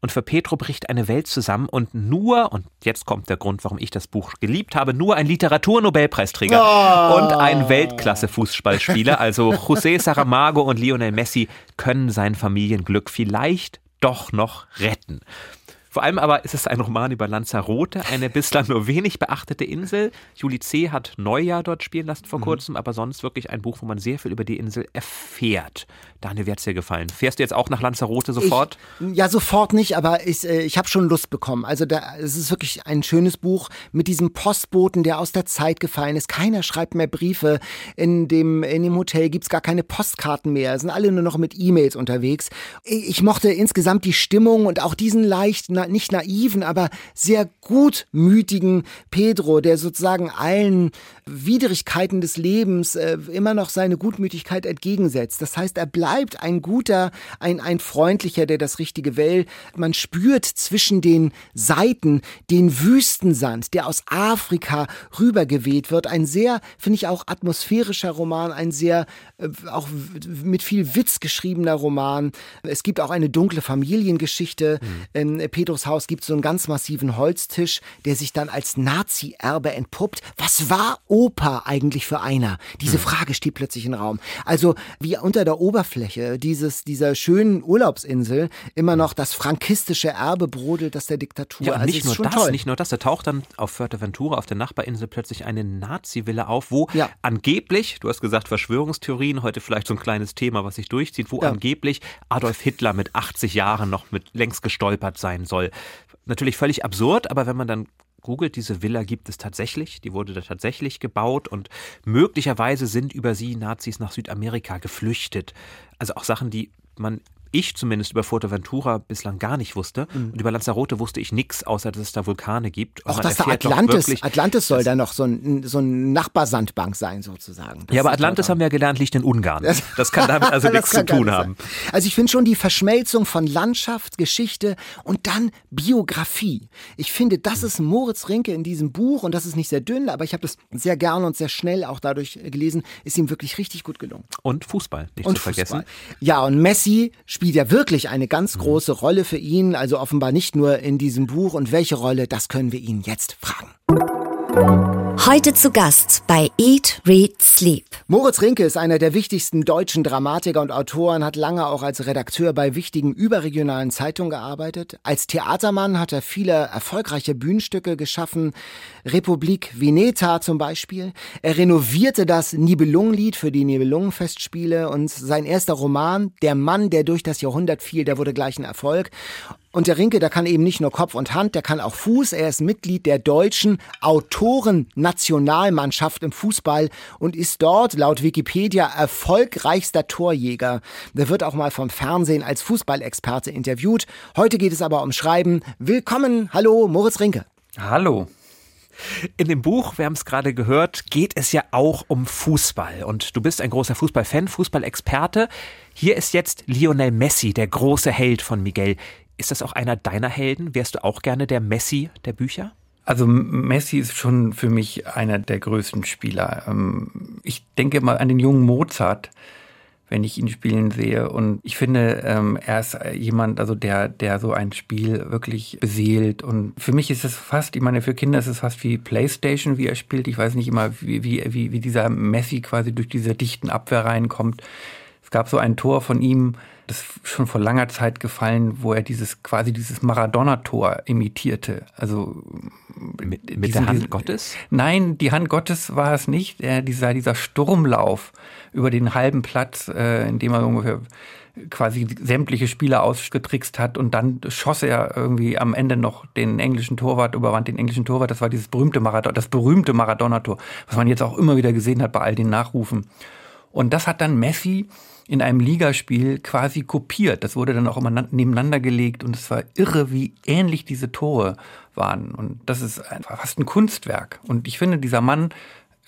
und für Petro bricht eine Welt zusammen und nur, und jetzt kommt der Grund, warum ich das Buch geliebt habe, nur ein Literaturnobelpreisträger oh. und ein Weltklasse-Fußballspieler, also José Saramago und Lionel Messi, können sein Familienglück vielleicht doch noch retten. Vor allem aber ist es ein Roman über Lanzarote, eine bislang nur wenig beachtete Insel. Juli C. hat Neujahr dort spielen lassen vor mhm. kurzem, aber sonst wirklich ein Buch, wo man sehr viel über die Insel erfährt. Daniel, wie hat es dir gefallen? Fährst du jetzt auch nach Lanzarote sofort?
Ich, ja, sofort nicht, aber ich, äh, ich habe schon Lust bekommen. Also da, es ist wirklich ein schönes Buch mit diesem Postboten, der aus der Zeit gefallen ist. Keiner schreibt mehr Briefe. In dem, in dem Hotel gibt's gar keine Postkarten mehr. Es sind alle nur noch mit E-Mails unterwegs. Ich mochte insgesamt die Stimmung und auch diesen leicht, na, nicht naiven, aber sehr gutmütigen Pedro, der sozusagen allen Widrigkeiten des Lebens äh, immer noch seine Gutmütigkeit entgegensetzt. Das heißt, er bleibt ein guter, ein, ein freundlicher, der das Richtige will. Man spürt zwischen den Seiten den Wüstensand, der aus Afrika rübergeweht wird. Ein sehr, finde ich auch atmosphärischer Roman, ein sehr, äh, auch mit viel Witz geschriebener Roman. Es gibt auch eine dunkle Familiengeschichte. Mhm. In Pedros Haus gibt es so einen ganz massiven Holztisch, der sich dann als Nazi-Erbe entpuppt. Was war Opa eigentlich für einer? Diese hm. Frage steht plötzlich im Raum. Also wie unter der Oberfläche dieses, dieser schönen Urlaubsinsel immer noch das frankistische Erbe brodelt, das der Diktatur.
Ja, und also nicht nur das, toll. nicht nur das. Da taucht dann auf Fuerteventura, auf der Nachbarinsel, plötzlich eine Nazi-Villa auf, wo ja. angeblich, du hast gesagt Verschwörungstheorien, heute vielleicht so ein kleines Thema, was sich durchzieht, wo ja. angeblich Adolf Hitler mit 80 Jahren noch mit längst gestolpert sein soll. Natürlich völlig absurd, aber wenn man dann googelt, diese Villa gibt es tatsächlich, die wurde da tatsächlich gebaut und möglicherweise sind über sie Nazis nach Südamerika geflüchtet. Also auch Sachen, die man ich zumindest über Fuerteventura bislang gar nicht wusste. Mhm. Und über Lanzarote wusste ich nichts, außer dass es da Vulkane gibt.
Und auch dass da Atlantis, Atlantis soll da noch so ein, so ein Nachbarsandbank sein, sozusagen.
Das ja, aber Atlantis haben wir ja gelernt, liegt in Ungarn. Das kann damit also nichts zu tun haben.
Also ich finde schon die Verschmelzung von Landschaft, Geschichte und dann Biografie. Ich finde, das ist Moritz Rinke in diesem Buch und das ist nicht sehr dünn, aber ich habe das sehr gerne und sehr schnell auch dadurch gelesen, ist ihm wirklich richtig gut gelungen.
Und Fußball, nicht und zu vergessen. Fußball.
Ja, und Messi spielt ja wirklich eine ganz mhm. große Rolle für ihn, also offenbar nicht nur in diesem Buch. Und welche Rolle, das können wir ihn jetzt fragen.
Heute zu Gast bei Eat, Read, Sleep.
Moritz Rinke ist einer der wichtigsten deutschen Dramatiker und Autoren, hat lange auch als Redakteur bei wichtigen überregionalen Zeitungen gearbeitet. Als Theatermann hat er viele erfolgreiche Bühnenstücke geschaffen. Republik Veneta zum Beispiel. Er renovierte das Nibelungenlied für die Nibelungenfestspiele und sein erster Roman, Der Mann, der durch das Jahrhundert fiel, der wurde gleich ein Erfolg. Und der Rinke, der kann eben nicht nur Kopf und Hand, der kann auch Fuß. Er ist Mitglied der deutschen Autoren-Nationalmannschaft im Fußball und ist dort laut Wikipedia erfolgreichster Torjäger. Der wird auch mal vom Fernsehen als Fußballexperte interviewt. Heute geht es aber um Schreiben. Willkommen, hallo, Moritz Rinke.
Hallo. In dem Buch, wir haben es gerade gehört, geht es ja auch um Fußball. Und du bist ein großer Fußballfan, Fußballexperte. Hier ist jetzt Lionel Messi, der große Held von Miguel. Ist das auch einer deiner Helden? Wärst du auch gerne der Messi der Bücher?
Also Messi ist schon für mich einer der größten Spieler. Ähm, ich denke mal an den jungen Mozart, wenn ich ihn spielen sehe. Und ich finde, ähm, er ist jemand, also der, der so ein Spiel wirklich beseelt. Und für mich ist es fast, ich meine, für Kinder ist es fast wie Playstation, wie er spielt. Ich weiß nicht immer, wie, wie, wie, wie dieser Messi quasi durch diese dichten Abwehr reinkommt. Es gab so ein Tor von ihm, das schon vor langer Zeit gefallen, wo er dieses quasi dieses Maradona-Tor imitierte. Also
mit, mit diesen, der Hand diesen, Gottes?
Nein, die Hand Gottes war es nicht. Er, dieser, dieser Sturmlauf über den halben Platz, äh, in dem er ungefähr quasi sämtliche Spieler ausgetrickst hat und dann schoss er irgendwie am Ende noch den englischen Torwart, überwand den englischen Torwart. Das war dieses berühmte Maradona, das berühmte Maradona-Tor, was man jetzt auch immer wieder gesehen hat bei all den Nachrufen. Und das hat dann Messi in einem Ligaspiel quasi kopiert. Das wurde dann auch immer nebeneinander gelegt und es war irre, wie ähnlich diese Tore waren. Und das ist einfach fast ein Kunstwerk. Und ich finde, dieser Mann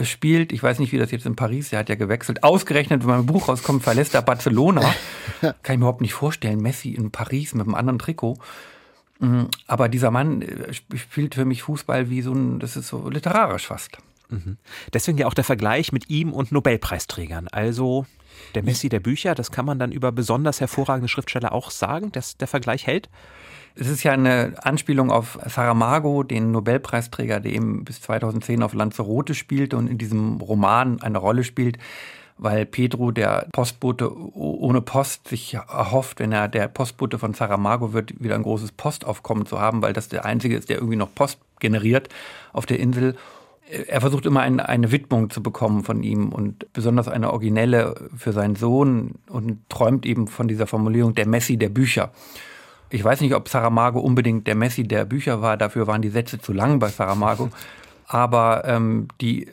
spielt, ich weiß nicht, wie das jetzt in Paris, er hat ja gewechselt, ausgerechnet, wenn mein Buch rauskommt, verlässt er Barcelona. Kann ich mir überhaupt nicht vorstellen, Messi in Paris mit einem anderen Trikot. Mhm. Aber dieser Mann äh, spielt für mich Fußball wie so ein, das ist so literarisch fast.
Mhm. Deswegen ja auch der Vergleich mit ihm und Nobelpreisträgern. Also der Messi der Bücher, das kann man dann über besonders hervorragende Schriftsteller auch sagen, dass der Vergleich hält.
Es ist ja eine Anspielung auf Saramago, den Nobelpreisträger, der eben bis 2010 auf Lanzarote spielte und in diesem Roman eine Rolle spielt, weil Pedro, der Postbote ohne Post, sich erhofft, wenn er der Postbote von Saramago wird, wieder ein großes Postaufkommen zu haben, weil das der einzige ist, der irgendwie noch Post generiert auf der Insel er versucht immer ein, eine Widmung zu bekommen von ihm und besonders eine originelle für seinen Sohn und träumt eben von dieser Formulierung der Messi der Bücher. Ich weiß nicht, ob Saramago unbedingt der Messi der Bücher war, dafür waren die Sätze zu lang bei Saramago. Aber ähm, die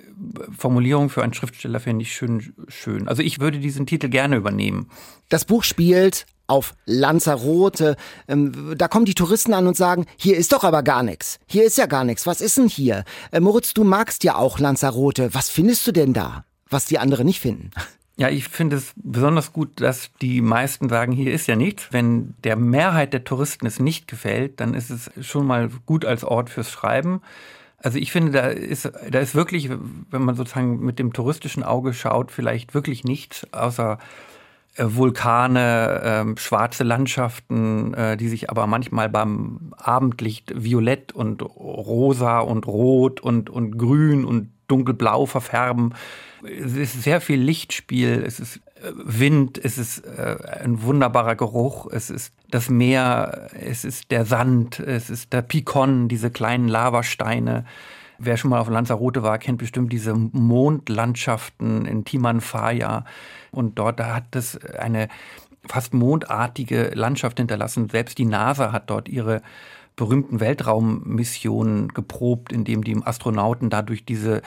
Formulierung für einen Schriftsteller finde ich schön, schön. Also ich würde diesen Titel gerne übernehmen.
Das Buch spielt auf Lanzarote. Ähm, da kommen die Touristen an und sagen, hier ist doch aber gar nichts. Hier ist ja gar nichts. Was ist denn hier? Äh, Moritz, du magst ja auch Lanzarote. Was findest du denn da, was die anderen nicht finden?
Ja, ich finde es besonders gut, dass die meisten sagen, hier ist ja nichts. Wenn der Mehrheit der Touristen es nicht gefällt, dann ist es schon mal gut als Ort fürs Schreiben. Also ich finde, da ist, da ist wirklich, wenn man sozusagen mit dem touristischen Auge schaut, vielleicht wirklich nichts außer äh, Vulkane, äh, schwarze Landschaften, äh, die sich aber manchmal beim Abendlicht violett und rosa und rot und, und grün und dunkelblau verfärben. Es ist sehr viel Lichtspiel, es ist äh, Wind, es ist äh, ein wunderbarer Geruch, es ist das Meer, es ist der Sand, es ist der Pikon, diese kleinen Lavasteine. Wer schon mal auf Lanzarote war, kennt bestimmt diese Mondlandschaften in Timanfaya. Und dort da hat es eine fast mondartige Landschaft hinterlassen. Selbst die NASA hat dort ihre berühmten Weltraummissionen geprobt, indem die Astronauten da durch diese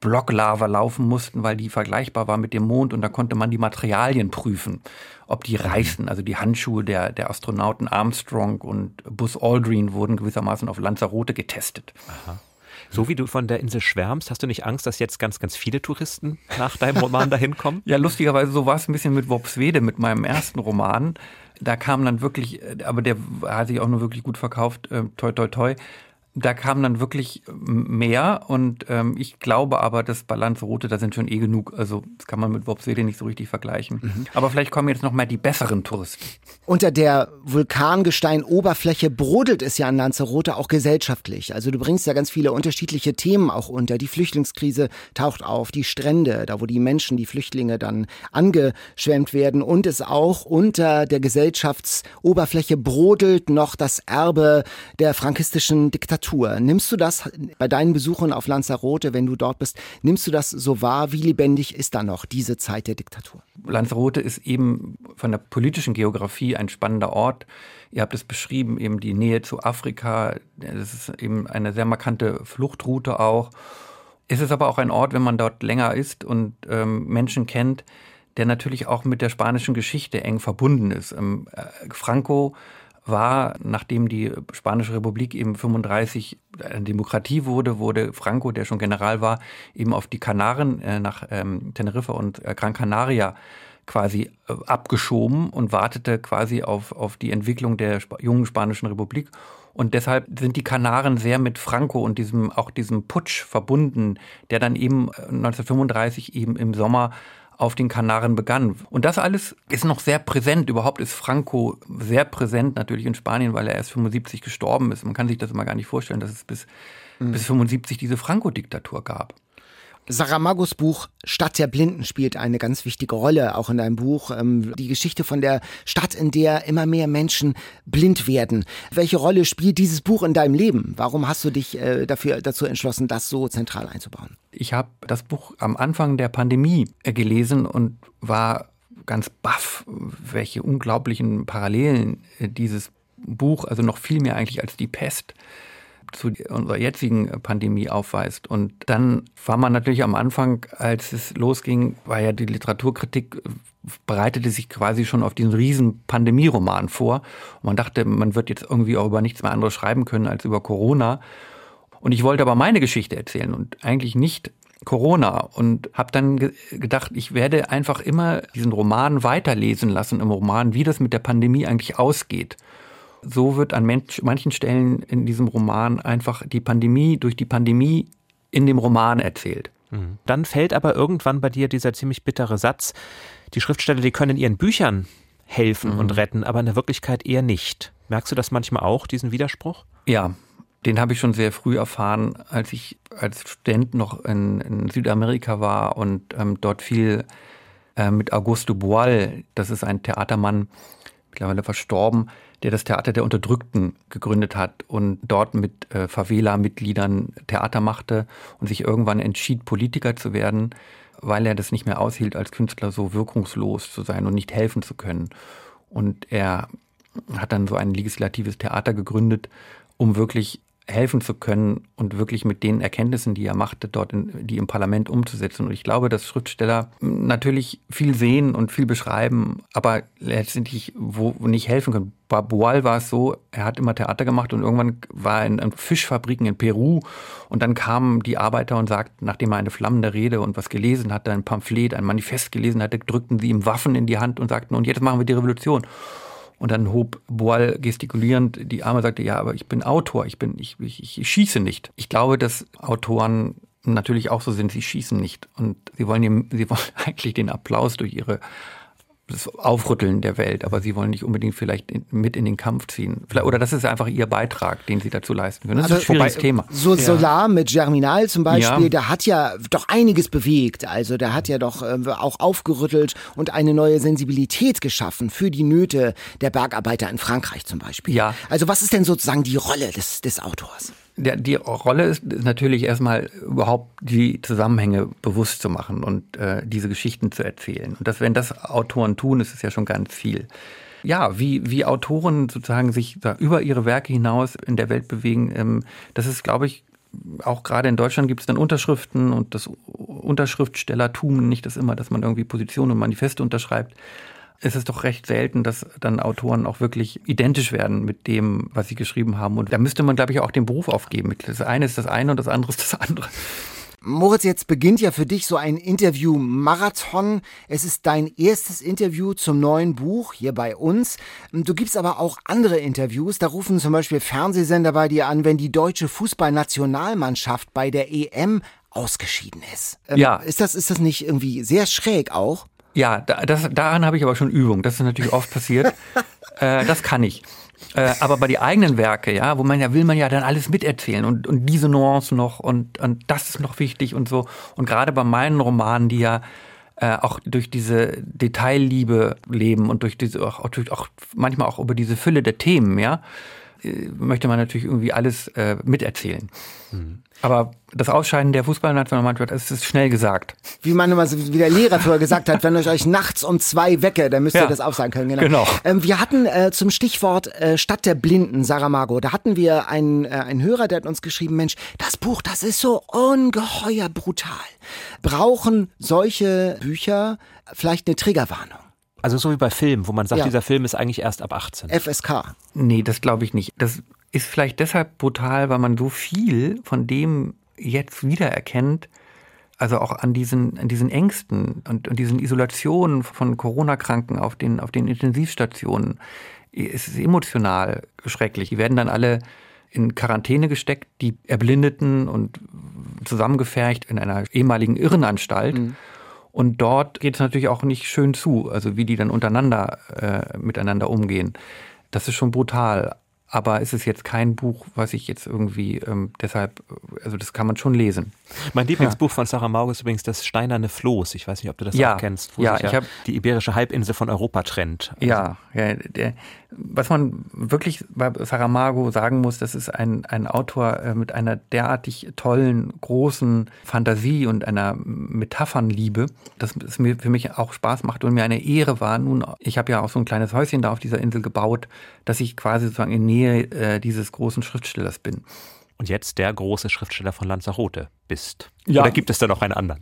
Blocklava laufen mussten, weil die vergleichbar war mit dem Mond und da konnte man die Materialien prüfen, ob die reißen. Also die Handschuhe der, der Astronauten Armstrong und Buzz Aldrin wurden gewissermaßen auf Lanzarote getestet. Aha.
So wie du von der Insel schwärmst, hast du nicht Angst, dass jetzt ganz, ganz viele Touristen nach deinem Roman dahin kommen?
ja, lustigerweise, so war es ein bisschen mit Worpswede, mit meinem ersten Roman da kam dann wirklich, äh, aber der hat sich auch nur wirklich gut verkauft, äh, toi toi toi da kam dann wirklich mehr und ähm, ich glaube aber, dass Rote, da sind schon eh genug. Also das kann man mit Worpswede nicht so richtig vergleichen. Mhm. Aber vielleicht kommen jetzt noch mal die besseren Touristen.
Unter der Vulkangestein-Oberfläche brodelt es ja an Lanzarote auch gesellschaftlich. Also du bringst ja ganz viele unterschiedliche Themen auch unter. Die Flüchtlingskrise taucht auf, die Strände, da wo die Menschen, die Flüchtlinge dann angeschwemmt werden und es auch unter der Gesellschaftsoberfläche brodelt noch das Erbe der frankistischen Diktatur Natur. Nimmst du das bei deinen Besuchen auf Lanzarote, wenn du dort bist, nimmst du das so wahr? Wie lebendig ist da noch diese Zeit der Diktatur?
Lanzarote ist eben von der politischen Geografie ein spannender Ort. Ihr habt es beschrieben, eben die Nähe zu Afrika. Das ist eben eine sehr markante Fluchtroute auch. Es ist aber auch ein Ort, wenn man dort länger ist und ähm, Menschen kennt, der natürlich auch mit der spanischen Geschichte eng verbunden ist. Ähm, äh, Franco war, nachdem die Spanische Republik eben 35 eine Demokratie wurde, wurde Franco, der schon General war, eben auf die Kanaren äh, nach ähm, Teneriffa und äh, Gran Canaria quasi äh, abgeschoben und wartete quasi auf, auf die Entwicklung der Sp jungen Spanischen Republik. Und deshalb sind die Kanaren sehr mit Franco und diesem, auch diesem Putsch verbunden, der dann eben 1935 äh, eben im Sommer auf den Kanaren begann. Und das alles ist noch sehr präsent. Überhaupt ist Franco sehr präsent natürlich in Spanien, weil er erst 75 gestorben ist. Man kann sich das immer gar nicht vorstellen, dass es bis, mhm. bis 75 diese Franco-Diktatur gab.
Saramagos Buch Stadt der Blinden spielt eine ganz wichtige Rolle, auch in deinem Buch. Ähm, die Geschichte von der Stadt, in der immer mehr Menschen blind werden. Welche Rolle spielt dieses Buch in deinem Leben? Warum hast du dich äh, dafür, dazu entschlossen, das so zentral einzubauen?
Ich habe das Buch am Anfang der Pandemie äh, gelesen und war ganz baff, welche unglaublichen Parallelen äh, dieses Buch, also noch viel mehr eigentlich als die Pest, zu unserer jetzigen Pandemie aufweist. Und dann war man natürlich am Anfang, als es losging, war ja die Literaturkritik bereitete sich quasi schon auf diesen riesen Pandemieroman vor. Und man dachte, man wird jetzt irgendwie auch über nichts mehr anderes schreiben können als über Corona. Und ich wollte aber meine Geschichte erzählen und eigentlich nicht Corona und habe dann ge gedacht, ich werde einfach immer diesen Roman weiterlesen lassen im Roman, wie das mit der Pandemie eigentlich ausgeht. So wird an manchen Stellen in diesem Roman einfach die Pandemie durch die Pandemie in dem Roman erzählt.
Mhm. Dann fällt aber irgendwann bei dir dieser ziemlich bittere Satz, die Schriftsteller, die können in ihren Büchern helfen mhm. und retten, aber in der Wirklichkeit eher nicht. Merkst du das manchmal auch, diesen Widerspruch?
Ja, den habe ich schon sehr früh erfahren, als ich als Student noch in, in Südamerika war und ähm, dort viel äh, mit Augusto Boal, das ist ein Theatermann, mittlerweile verstorben, der das Theater der Unterdrückten gegründet hat und dort mit äh, Favela-Mitgliedern Theater machte und sich irgendwann entschied, Politiker zu werden, weil er das nicht mehr aushielt, als Künstler so wirkungslos zu sein und nicht helfen zu können. Und er hat dann so ein legislatives Theater gegründet, um wirklich helfen zu können und wirklich mit den Erkenntnissen, die er machte, dort in, die im Parlament umzusetzen. Und ich glaube, dass Schriftsteller natürlich viel sehen und viel beschreiben, aber letztendlich wo nicht helfen können. Bei Boal war es so, er hat immer Theater gemacht und irgendwann war er in, in Fischfabriken in Peru und dann kamen die Arbeiter und sagten, nachdem er eine flammende Rede und was gelesen hatte, ein Pamphlet, ein Manifest gelesen hatte, drückten sie ihm Waffen in die Hand und sagten, und jetzt machen wir die Revolution. Und dann hob Boal gestikulierend die Arme und sagte, ja, aber ich bin Autor, ich bin, ich, ich, ich schieße nicht. Ich glaube, dass Autoren natürlich auch so sind, sie schießen nicht. Und sie wollen, sie wollen eigentlich den Applaus durch ihre das Aufrütteln der Welt, aber sie wollen nicht unbedingt vielleicht in, mit in den Kampf ziehen. Vielleicht, oder das ist einfach ihr Beitrag, den sie dazu leisten können. Das also, ist ein schwieriges wobei, Thema.
So Solar mit Germinal zum Beispiel, ja. der hat ja doch einiges bewegt. Also der hat ja doch äh, auch aufgerüttelt und eine neue Sensibilität geschaffen für die Nöte der Bergarbeiter in Frankreich zum Beispiel. Ja. Also was ist denn sozusagen die Rolle des, des Autors?
Der, die Rolle ist, ist natürlich erstmal überhaupt die Zusammenhänge bewusst zu machen und äh, diese Geschichten zu erzählen. Und das, wenn das Autoren tun, ist es ja schon ganz viel. Ja, wie, wie Autoren sozusagen sich über ihre Werke hinaus in der Welt bewegen, ähm, das ist, glaube ich, auch gerade in Deutschland gibt es dann Unterschriften und das Unterschriftstellertum, nicht das immer, dass man irgendwie Positionen und Manifeste unterschreibt, ist es doch recht selten, dass dann Autoren auch wirklich identisch werden mit dem, was sie geschrieben haben. Und da müsste man, glaube ich, auch den Beruf aufgeben. Das eine ist das eine und das andere ist das andere.
Moritz, jetzt beginnt ja für dich so ein Interview-Marathon. Es ist dein erstes Interview zum neuen Buch hier bei uns. Du gibst aber auch andere Interviews. Da rufen zum Beispiel Fernsehsender bei dir an, wenn die deutsche Fußballnationalmannschaft bei der EM ausgeschieden ist. Ähm, ja. Ist das, ist das nicht irgendwie sehr schräg auch?
Ja, das, daran habe ich aber schon Übung. Das ist natürlich oft passiert. äh, das kann ich. Äh, aber bei die eigenen Werke, ja, wo man ja will man ja dann alles miterzählen und, und diese Nuance noch und, und das ist noch wichtig und so. Und gerade bei meinen Romanen, die ja äh, auch durch diese Detailliebe leben und durch diese auch, auch, durch, auch manchmal auch über diese Fülle der Themen, ja, möchte man natürlich irgendwie alles äh, miterzählen. Mhm. Aber das Ausscheiden der Fußballnationalmannschaft, das ist schnell gesagt.
Wie man immer, wie der Lehrer früher gesagt hat, wenn ich euch nachts um zwei wecke, dann müsst ihr ja, das auch sagen können. Genau. genau. Ähm, wir hatten äh, zum Stichwort äh, Stadt der Blinden, Saramago, da hatten wir einen, äh, einen Hörer, der hat uns geschrieben, Mensch, das Buch, das ist so ungeheuer brutal. Brauchen solche Bücher vielleicht eine Triggerwarnung?
Also so wie bei Filmen, wo man sagt, ja. dieser Film ist eigentlich erst ab 18.
FSK.
Nee, das glaube ich nicht. Das ist vielleicht deshalb brutal, weil man so viel von dem jetzt wiedererkennt, also auch an diesen, an diesen Ängsten und, und diesen Isolationen von Corona-Kranken auf den, auf den Intensivstationen. Es ist emotional schrecklich. Die werden dann alle in Quarantäne gesteckt, die Erblindeten und zusammengefercht in einer ehemaligen Irrenanstalt. Mhm. Und dort geht es natürlich auch nicht schön zu, also wie die dann untereinander äh, miteinander umgehen. Das ist schon brutal. Aber es ist jetzt kein Buch, was ich jetzt irgendwie ähm, deshalb, also das kann man schon lesen.
Mein Lieblingsbuch ja. von Sarah Maug ist übrigens das Steinerne Floß. Ich weiß nicht, ob du das
ja.
auch kennst,
wo ja, sich ja
ich die iberische Halbinsel von Europa trennt.
Also ja, ja der, was man wirklich bei Saramago sagen muss, das ist ein, ein Autor äh, mit einer derartig tollen, großen Fantasie und einer Metaphernliebe, dass es mir für mich auch Spaß macht und mir eine Ehre war. Nun, ich habe ja auch so ein kleines Häuschen da auf dieser Insel gebaut, dass ich quasi sozusagen in Nähe äh, dieses großen Schriftstellers bin.
Und jetzt der große Schriftsteller von Lanzarote bist. Ja. Oder gibt es da noch einen anderen?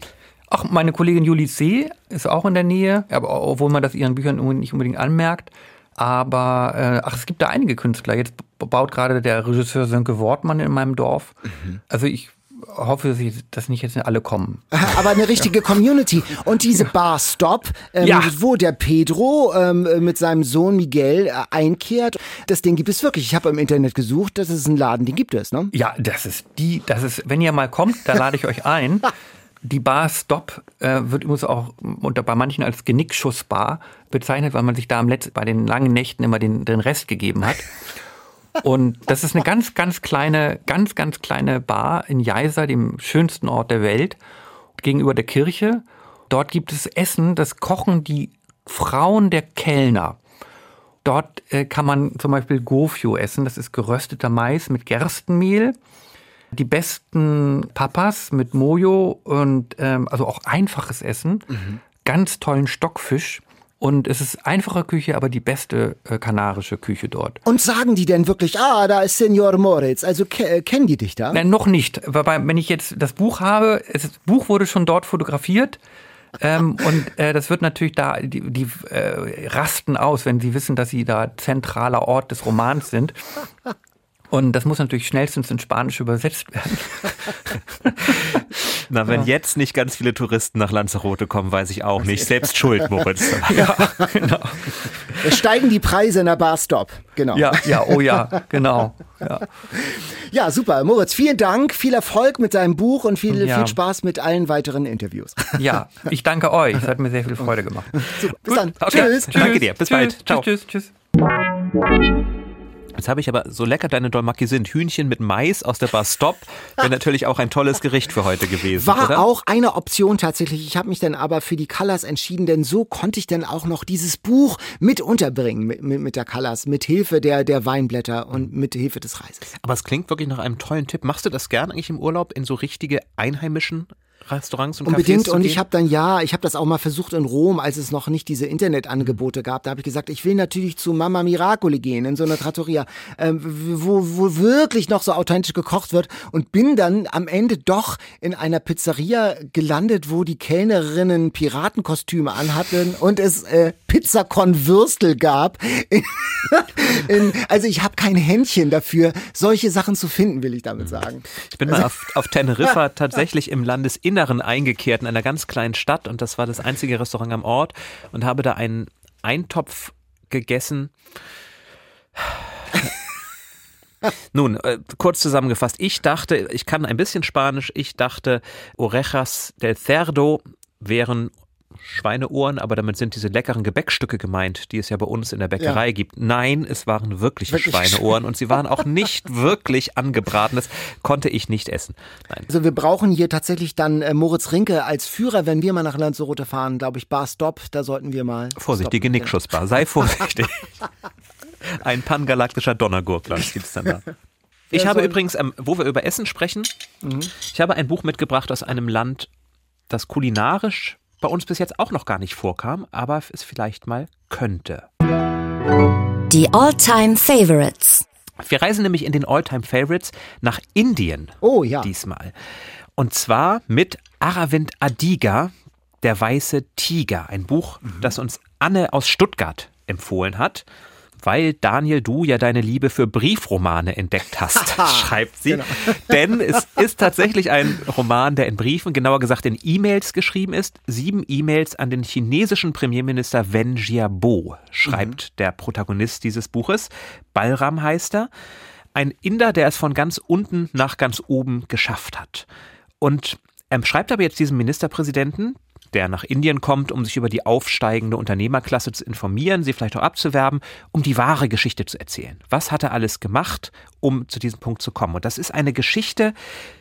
Ach, meine Kollegin Julie C. ist auch in der Nähe, aber obwohl man das ihren Büchern nicht unbedingt anmerkt. Aber äh, ach, es gibt da einige Künstler. Jetzt baut gerade der Regisseur Sönke Wortmann in meinem Dorf. Mhm. Also ich hoffe, dass nicht jetzt alle kommen.
Aber eine richtige Community. Und diese Bar Stop, ähm, ja. wo der Pedro ähm, mit seinem Sohn Miguel äh, einkehrt, das Ding gibt es wirklich. Ich habe im Internet gesucht, das ist ein Laden, den gibt es, ne?
Ja, das ist die, das ist, wenn ihr mal kommt, da lade ich euch ein. Die Bar Stop äh, wird übrigens auch unter bei manchen als Genickschussbar bezeichnet, weil man sich da am Letz bei den langen Nächten immer den, den Rest gegeben hat. Und das ist eine ganz, ganz kleine, ganz, ganz kleine Bar in Jeiser, dem schönsten Ort der Welt, gegenüber der Kirche. Dort gibt es Essen, das kochen die Frauen der Kellner. Dort äh, kann man zum Beispiel Gofio essen, das ist gerösteter Mais mit Gerstenmehl. Die besten Papas mit Mojo und ähm, also auch einfaches Essen. Mhm. Ganz tollen Stockfisch. Und es ist einfache Küche, aber die beste äh, kanarische Küche dort.
Und sagen die denn wirklich, ah, da ist Senor Moritz? Also ke äh, kennen die dich da?
Nein, noch nicht. Aber wenn ich jetzt das Buch habe, das Buch wurde schon dort fotografiert. ähm, und äh, das wird natürlich da, die, die äh, rasten aus, wenn sie wissen, dass sie da zentraler Ort des Romans sind. Und das muss natürlich schnellstens in Spanisch übersetzt werden.
Na, wenn ja. jetzt nicht ganz viele Touristen nach Lanzarote kommen, weiß ich auch nicht. Selbst schuld, Moritz.
ja, genau. Es steigen die Preise in der Bar Stop. Genau.
Ja, ja, oh ja, genau. Ja.
ja, super. Moritz, vielen Dank. Viel Erfolg mit deinem Buch und viel, ja. viel Spaß mit allen weiteren Interviews.
Ja, ich danke euch. Es hat mir sehr viel Freude gemacht.
Super. Bis Gut. dann. Okay.
Tschüss. Danke dir. Bis
tschüss.
bald.
Ciao. Tschüss, tschüss. tschüss.
Jetzt habe ich aber, so lecker deine Dolmaki sind, Hühnchen mit Mais aus der Bar Stop, wäre natürlich auch ein tolles Gericht für heute gewesen.
War
oder?
auch eine Option tatsächlich. Ich habe mich dann aber für die Colors entschieden, denn so konnte ich dann auch noch dieses Buch mit unterbringen mit, mit, mit der Colors, mit Hilfe der, der Weinblätter und mit Hilfe des Reises.
Aber es klingt wirklich nach einem tollen Tipp. Machst du das gern eigentlich im Urlaub in so richtige einheimischen Restaurants und
Unbedingt. und ich habe dann ja, ich habe das auch mal versucht in Rom, als es noch nicht diese Internetangebote gab. Da habe ich gesagt, ich will natürlich zu Mama Miracoli gehen in so einer Trattoria, äh, wo, wo wirklich noch so authentisch gekocht wird und bin dann am Ende doch in einer Pizzeria gelandet, wo die Kellnerinnen Piratenkostüme anhatten und es äh, Pizza con Würstel gab. in, also ich habe kein Händchen dafür, solche Sachen zu finden, will ich damit sagen.
Ich bin mal auf, auf Teneriffa tatsächlich im Landesinneren Inneren eingekehrt in einer ganz kleinen Stadt und das war das einzige Restaurant am Ort und habe da einen Eintopf gegessen. Nun, äh, kurz zusammengefasst, ich dachte, ich kann ein bisschen Spanisch, ich dachte, Orejas del Cerdo wären Schweineohren, aber damit sind diese leckeren Gebäckstücke gemeint, die es ja bei uns in der Bäckerei ja. gibt. Nein, es waren wirkliche wirklich? Schweineohren und sie waren auch nicht wirklich angebraten. Das konnte ich nicht essen. Nein.
Also wir brauchen hier tatsächlich dann äh, Moritz Rinke als Führer, wenn wir mal nach Lanzarote fahren, glaube ich, Bar Stop, da sollten wir mal.
Vorsicht, die Genickschussbar, sei vorsichtig. Ein pangalaktischer Donnergurkland gibt es dann da. Ich habe übrigens, ähm, wo wir über Essen sprechen, mhm. ich habe ein Buch mitgebracht aus einem Land, das kulinarisch bei uns bis jetzt auch noch gar nicht vorkam, aber es vielleicht mal könnte.
Die All-Time Favorites.
Wir reisen nämlich in den All-Time Favorites nach Indien.
Oh ja.
Diesmal. Und zwar mit Aravind Adiga, Der weiße Tiger. Ein Buch, mhm. das uns Anne aus Stuttgart empfohlen hat weil Daniel, du ja deine Liebe für Briefromane entdeckt hast, schreibt sie. Genau. Denn es ist tatsächlich ein Roman, der in Briefen, genauer gesagt in E-Mails geschrieben ist. Sieben E-Mails an den chinesischen Premierminister Wen Jiabo, schreibt mhm. der Protagonist dieses Buches. Balram heißt er. Ein Inder, der es von ganz unten nach ganz oben geschafft hat. Und er schreibt aber jetzt diesem Ministerpräsidenten, der nach Indien kommt, um sich über die aufsteigende Unternehmerklasse zu informieren, sie vielleicht auch abzuwerben, um die wahre Geschichte zu erzählen. Was hat er alles gemacht, um zu diesem Punkt zu kommen? Und das ist eine Geschichte,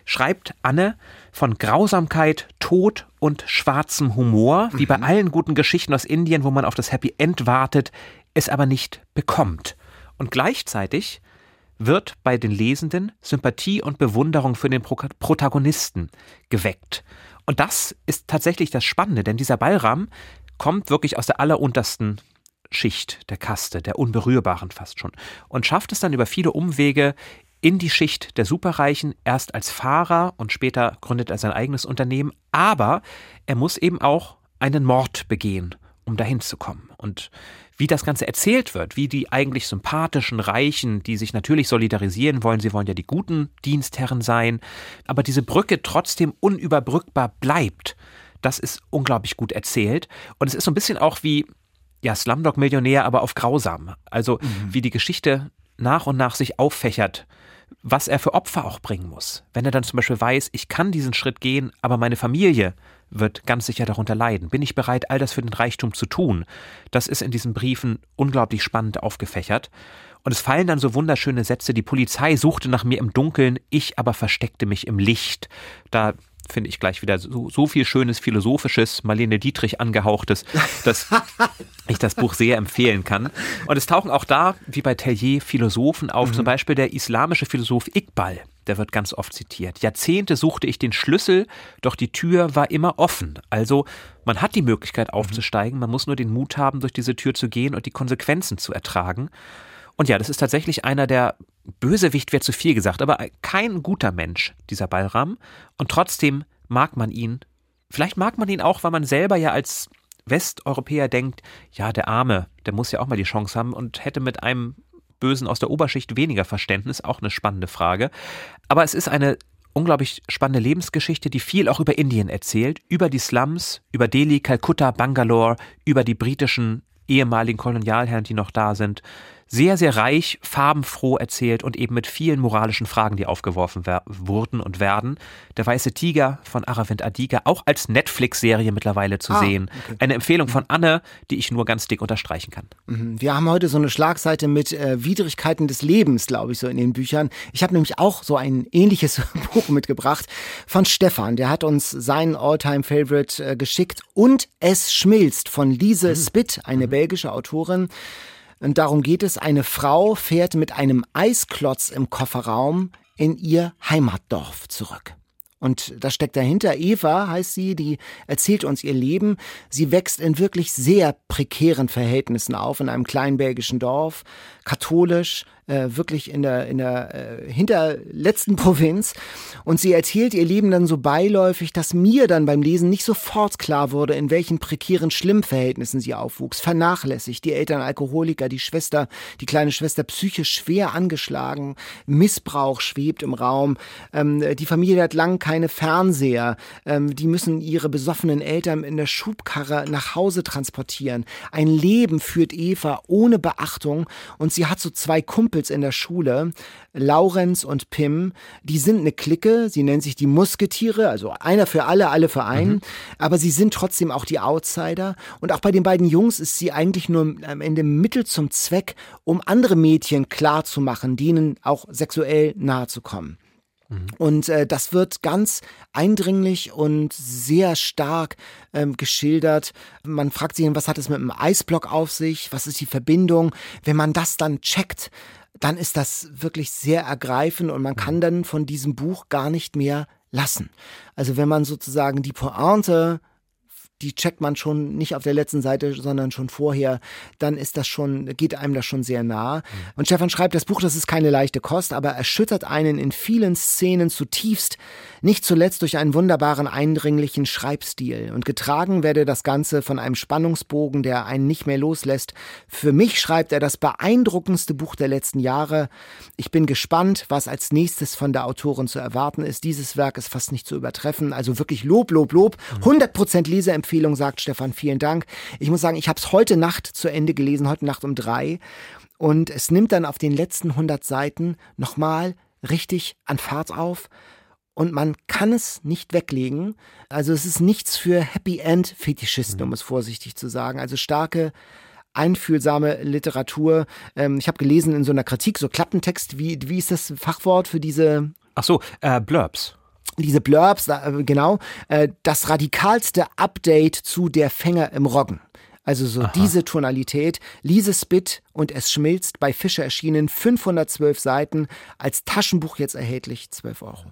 schreibt Anne, von Grausamkeit, Tod und schwarzem Humor, wie bei mhm. allen guten Geschichten aus Indien, wo man auf das Happy End wartet, es aber nicht bekommt. Und gleichzeitig wird bei den Lesenden Sympathie und Bewunderung für den Pro Protagonisten geweckt. Und das ist tatsächlich das Spannende, denn dieser Ballram kommt wirklich aus der alleruntersten Schicht der Kaste, der Unberührbaren fast schon, und schafft es dann über viele Umwege in die Schicht der Superreichen, erst als Fahrer und später gründet er sein eigenes Unternehmen, aber er muss eben auch einen Mord begehen, um dahin zu kommen. Und wie das Ganze erzählt wird, wie die eigentlich sympathischen Reichen, die sich natürlich solidarisieren wollen, sie wollen ja die guten Dienstherren sein, aber diese Brücke trotzdem unüberbrückbar bleibt. Das ist unglaublich gut erzählt. Und es ist so ein bisschen auch wie, ja, Slumdog-Millionär, aber auf grausam. Also, mhm. wie die Geschichte nach und nach sich auffächert was er für Opfer auch bringen muss. Wenn er dann zum Beispiel weiß, ich kann diesen Schritt gehen, aber meine Familie wird ganz sicher darunter leiden. Bin ich bereit, all das für den Reichtum zu tun? Das ist in diesen Briefen unglaublich spannend aufgefächert. Und es fallen dann so wunderschöne Sätze. Die Polizei suchte nach mir im Dunkeln, ich aber versteckte mich im Licht. Da finde ich gleich wieder so, so viel schönes philosophisches, Marlene Dietrich angehauchtes, dass ich das Buch sehr empfehlen kann. Und es tauchen auch da, wie bei Tellier, Philosophen auf, mhm. zum Beispiel der islamische Philosoph Iqbal. Der wird ganz oft zitiert. Jahrzehnte suchte ich den Schlüssel, doch die Tür war immer offen. Also man hat die Möglichkeit mhm. aufzusteigen, man muss nur den Mut haben, durch diese Tür zu gehen und die Konsequenzen zu ertragen. Und ja, das ist tatsächlich einer der Bösewicht wäre zu viel gesagt, aber kein guter Mensch, dieser Balram. Und trotzdem mag man ihn. Vielleicht mag man ihn auch, weil man selber ja als Westeuropäer denkt, ja, der Arme, der muss ja auch mal die Chance haben und hätte mit einem Bösen aus der Oberschicht weniger Verständnis, auch eine spannende Frage. Aber es ist eine unglaublich spannende Lebensgeschichte, die viel auch über Indien erzählt, über die Slums, über Delhi, Kalkutta, Bangalore, über die britischen ehemaligen Kolonialherren, die noch da sind, sehr, sehr reich, farbenfroh erzählt und eben mit vielen moralischen Fragen, die aufgeworfen wurden und werden. Der Weiße Tiger von Aravind Adiga, auch als Netflix-Serie mittlerweile zu ah, sehen. Okay. Eine Empfehlung von Anne, die ich nur ganz dick unterstreichen kann.
Mhm. Wir haben heute so eine Schlagseite mit äh, Widrigkeiten des Lebens, glaube ich, so in den Büchern. Ich habe nämlich auch so ein ähnliches Buch mitgebracht von Stefan. Der hat uns seinen All-Time-Favorite äh, geschickt und Es schmilzt von Lise mhm. Spitt, eine mhm. belgische Autorin. Und darum geht es, eine Frau fährt mit einem Eisklotz im Kofferraum in ihr Heimatdorf zurück. Und da steckt dahinter Eva, heißt sie, die erzählt uns ihr Leben. Sie wächst in wirklich sehr prekären Verhältnissen auf, in einem kleinen belgischen Dorf, katholisch, äh, wirklich in der, in der äh, hinterletzten Provinz. Und sie erzählt ihr Leben dann so beiläufig, dass mir dann beim Lesen nicht sofort klar wurde, in welchen prekären Schlimmverhältnissen sie aufwuchs. Vernachlässigt, die Eltern Alkoholiker, die Schwester, die kleine Schwester psychisch schwer angeschlagen, Missbrauch schwebt im Raum, ähm, die Familie hat lang keine Fernseher, ähm, die müssen ihre besoffenen Eltern in der Schubkarre nach Hause transportieren. Ein Leben führt Eva ohne Beachtung und sie hat so zwei Kumpels Kumpels in der Schule, Laurenz und Pim, die sind eine Clique, sie nennen sich die Musketiere, also einer für alle, alle für einen, mhm. aber sie sind trotzdem auch die Outsider. Und auch bei den beiden Jungs ist sie eigentlich nur am Ende Mittel zum Zweck, um andere Mädchen klarzumachen, denen auch sexuell nahe zu kommen. Mhm. Und äh, das wird ganz eindringlich und sehr stark ähm, geschildert. Man fragt sich, was hat es mit dem Eisblock auf sich? Was ist die Verbindung? Wenn man das dann checkt, dann ist das wirklich sehr ergreifend und man kann mhm. dann von diesem Buch gar nicht mehr lassen. Also wenn man sozusagen die Pointe die checkt man schon nicht auf der letzten Seite, sondern schon vorher, dann ist das schon, geht einem das schon sehr nah. Mhm. Und Stefan schreibt, das Buch, das ist keine leichte Kost, aber erschüttert einen in vielen Szenen zutiefst, nicht zuletzt durch einen wunderbaren, eindringlichen Schreibstil. Und getragen werde das Ganze von einem Spannungsbogen, der einen nicht mehr loslässt. Für mich schreibt er das beeindruckendste Buch der letzten Jahre. Ich bin gespannt, was als nächstes von der Autorin zu erwarten ist. Dieses Werk ist fast nicht zu übertreffen. Also wirklich Lob, Lob, Lob. 100% mhm. Leseempfehlung Empfehlung, sagt Stefan. Vielen Dank. Ich muss sagen, ich habe es heute Nacht zu Ende gelesen, heute Nacht um drei. Und es nimmt dann auf den letzten 100 Seiten nochmal richtig an Fahrt auf. Und man kann es nicht weglegen. Also es ist nichts für Happy End Fetischisten, mhm. um es vorsichtig zu sagen. Also starke einfühlsame Literatur. Ähm, ich habe gelesen in so einer Kritik, so Klappentext, wie, wie ist das Fachwort für diese?
Ach so, äh, Blurbs
diese Blurbs, äh, genau, äh, das radikalste Update zu Der Fänger im Roggen. Also so Aha. diese Tonalität. Lise Spit und Es schmilzt bei Fischer erschienen, 512 Seiten, als Taschenbuch jetzt erhältlich, 12 Euro.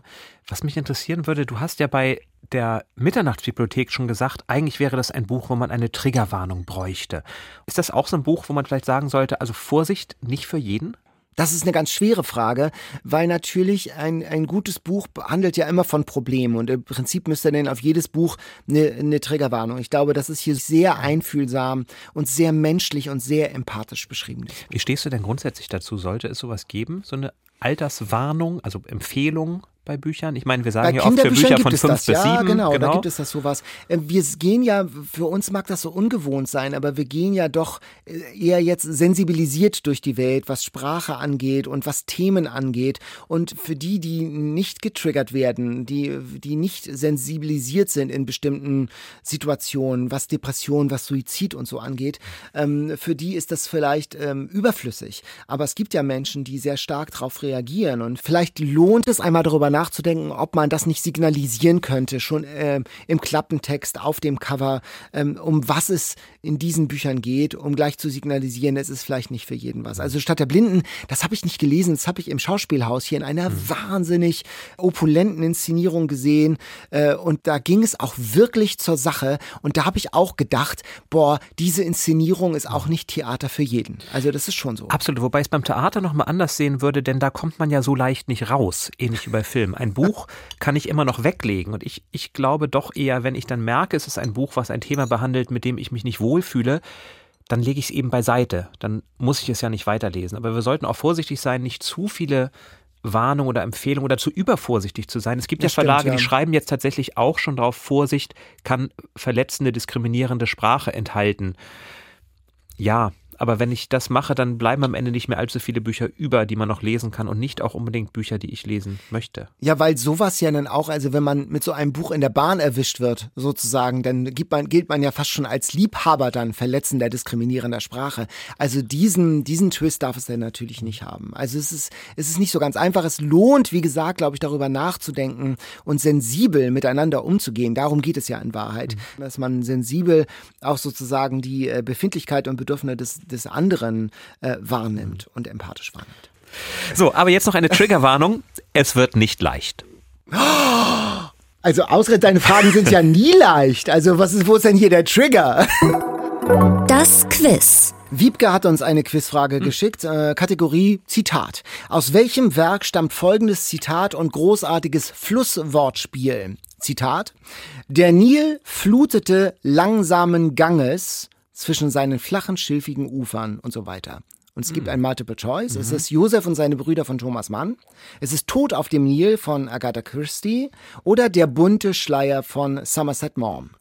Was mich interessieren würde, du hast ja bei der Mitternachtsbibliothek schon gesagt, eigentlich wäre das ein Buch, wo man eine Triggerwarnung bräuchte. Ist das auch so ein Buch, wo man vielleicht sagen sollte, also Vorsicht, nicht für jeden?
Das ist eine ganz schwere Frage, weil natürlich ein, ein gutes Buch handelt ja immer von Problemen und im Prinzip müsste dann auf jedes Buch eine, eine Triggerwarnung. Ich glaube, das ist hier sehr einfühlsam und sehr menschlich und sehr empathisch beschrieben.
Wie stehst du denn grundsätzlich dazu? Sollte es sowas geben? So eine Alterswarnung, also Empfehlung bei Büchern? Ich meine, wir sagen ja oft für Bücher von fünf bis sieben.
Ja, genau, genau, da gibt es das sowas. Äh, wir gehen ja, für uns mag das so ungewohnt sein, aber wir gehen ja doch äh, eher jetzt sensibilisiert durch die Welt, was Sprache angeht und was Themen angeht. Und für die, die nicht getriggert werden, die, die nicht sensibilisiert sind in bestimmten Situationen, was Depression, was Suizid und so angeht, ähm, für die ist das vielleicht ähm, überflüssig. Aber es gibt ja Menschen, die sehr stark darauf reagieren und vielleicht lohnt es einmal darüber nachzudenken, nachzudenken, ob man das nicht signalisieren könnte, schon äh, im Klappentext auf dem Cover, ähm, um was es in diesen Büchern geht, um gleich zu signalisieren, es ist vielleicht nicht für jeden was. Also statt der Blinden, das habe ich nicht gelesen, das habe ich im Schauspielhaus hier in einer mhm. wahnsinnig opulenten Inszenierung gesehen äh, und da ging es auch wirklich zur Sache und da habe ich auch gedacht, boah, diese Inszenierung ist auch nicht Theater für jeden. Also das ist schon so.
Absolut, wobei ich es beim Theater nochmal anders sehen würde, denn da kommt man ja so leicht nicht raus, ähnlich wie bei Film. Film. Ein Buch kann ich immer noch weglegen. Und ich, ich glaube doch eher, wenn ich dann merke, es ist ein Buch, was ein Thema behandelt, mit dem ich mich nicht wohlfühle, dann lege ich es eben beiseite. Dann muss ich es ja nicht weiterlesen. Aber wir sollten auch vorsichtig sein, nicht zu viele Warnungen oder Empfehlungen oder zu übervorsichtig zu sein. Es gibt das ja Verlage, stimmt, ja. die schreiben jetzt tatsächlich auch schon darauf, Vorsicht kann verletzende, diskriminierende Sprache enthalten. Ja, aber wenn ich das mache, dann bleiben am Ende nicht mehr allzu viele Bücher über, die man noch lesen kann und nicht auch unbedingt Bücher, die ich lesen möchte.
Ja, weil sowas ja dann auch, also wenn man mit so einem Buch in der Bahn erwischt wird, sozusagen, dann gibt man, gilt man ja fast schon als Liebhaber dann verletzender, diskriminierender Sprache. Also diesen, diesen Twist darf es dann natürlich nicht haben. Also es ist, es ist nicht so ganz einfach. Es lohnt, wie gesagt, glaube ich, darüber nachzudenken und sensibel miteinander umzugehen. Darum geht es ja in Wahrheit. Mhm. Dass man sensibel auch sozusagen die äh, Befindlichkeit und Bedürfnisse des, des anderen äh, wahrnimmt und empathisch wahrnimmt.
So, aber jetzt noch eine Triggerwarnung. Es wird nicht leicht.
Also Ausred, deine Fragen sind ja nie leicht. Also was ist, wo ist denn hier der Trigger?
Das Quiz.
Wiebke hat uns eine Quizfrage hm. geschickt, äh, Kategorie Zitat. Aus welchem Werk stammt folgendes Zitat und großartiges Flusswortspiel? Zitat. Der Nil flutete langsamen Ganges zwischen seinen flachen, schilfigen Ufern und so weiter. Und es gibt mhm. ein Multiple Choice. Mhm. Es ist Josef und seine Brüder von Thomas Mann. Es ist Tod auf dem Nil von Agatha Christie oder Der bunte Schleier von Somerset Maugham.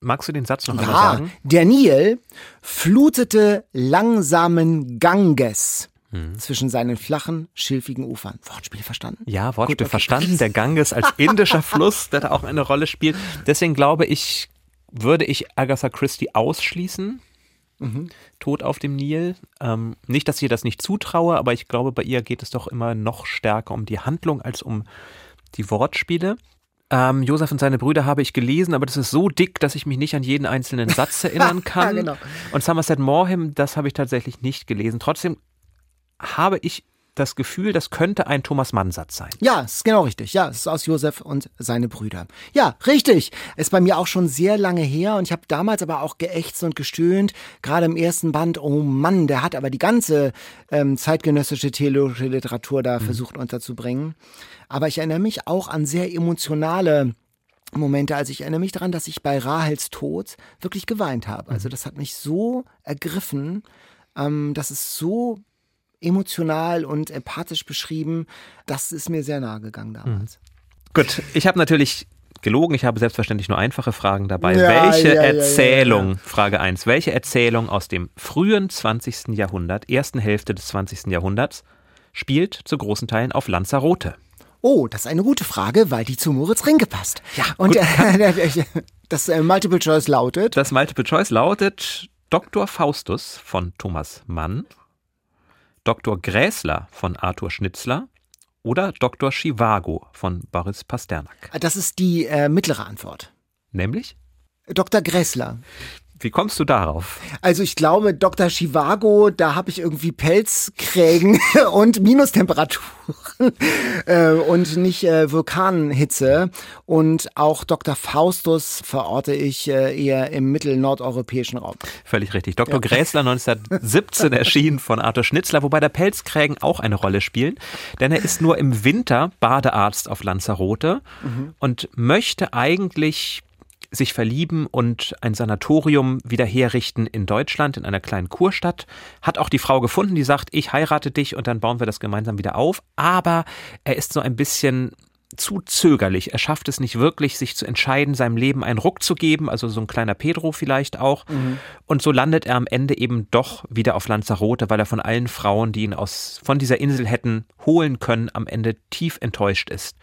Magst du den Satz noch ja, einmal sagen?
Der Nil flutete langsamen Ganges mhm. zwischen seinen flachen, schilfigen Ufern. Wortspiel verstanden?
Ja, Wortspiel Gut, okay. verstanden. Der Ganges als indischer Fluss, der da auch eine Rolle spielt. Deswegen glaube ich, würde ich Agatha Christie ausschließen. Mhm. Tod auf dem Nil. Ähm, nicht, dass ich ihr das nicht zutraue, aber ich glaube, bei ihr geht es doch immer noch stärker um die Handlung als um die Wortspiele. Ähm, Josef und seine Brüder habe ich gelesen, aber das ist so dick, dass ich mich nicht an jeden einzelnen Satz erinnern kann. ja, genau. Und Somerset Maugham, das habe ich tatsächlich nicht gelesen. Trotzdem habe ich das Gefühl, das könnte ein Thomas Mann-Satz sein.
Ja, ist genau richtig. Ja, es ist aus Josef und seine Brüder. Ja, richtig. Ist bei mir auch schon sehr lange her und ich habe damals aber auch geächtzt und gestöhnt, gerade im ersten Band. Oh Mann, der hat aber die ganze ähm, zeitgenössische theologische Literatur da mhm. versucht unterzubringen. Aber ich erinnere mich auch an sehr emotionale Momente, also ich erinnere mich daran, dass ich bei Rahels Tod wirklich geweint habe. Also mhm. das hat mich so ergriffen, ähm, das ist so emotional und empathisch beschrieben. Das ist mir sehr nahe gegangen damals.
Mhm. Gut, ich habe natürlich gelogen. Ich habe selbstverständlich nur einfache Fragen dabei. Ja, welche ja, Erzählung, ja, Frage 1, welche Erzählung aus dem frühen 20. Jahrhundert, ersten Hälfte des 20. Jahrhunderts, spielt zu großen Teilen auf Lanzarote?
Oh, das ist eine gute Frage, weil die zu Moritz Rinke passt. Ja, und gut, äh, das äh, Multiple Choice lautet.
Das Multiple Choice lautet Dr. Faustus von Thomas Mann Dr. Gräßler von Arthur Schnitzler oder Dr. Chivago von Boris Pasternak?
Das ist die äh, mittlere Antwort.
Nämlich?
Dr. Gräßler.
Wie kommst du darauf?
Also ich glaube, Dr. Chivago, da habe ich irgendwie Pelzkrägen und Minustemperaturen äh, und nicht äh, Vulkanhitze. Und auch Dr. Faustus verorte ich äh, eher im mittelnordeuropäischen Raum.
Völlig richtig. Dr. Ja. Gräßler 1917 erschienen von Arthur Schnitzler, wobei der Pelzkrägen auch eine Rolle spielen. Denn er ist nur im Winter Badearzt auf Lanzarote mhm. und möchte eigentlich sich verlieben und ein Sanatorium wieder herrichten in Deutschland, in einer kleinen Kurstadt. Hat auch die Frau gefunden, die sagt, ich heirate dich und dann bauen wir das gemeinsam wieder auf. Aber er ist so ein bisschen zu zögerlich. Er schafft es nicht wirklich, sich zu entscheiden, seinem Leben einen Ruck zu geben, also so ein kleiner Pedro vielleicht auch. Mhm. Und so landet er am Ende eben doch wieder auf Lanzarote, weil er von allen Frauen, die ihn aus, von dieser Insel hätten holen können, am Ende tief enttäuscht ist.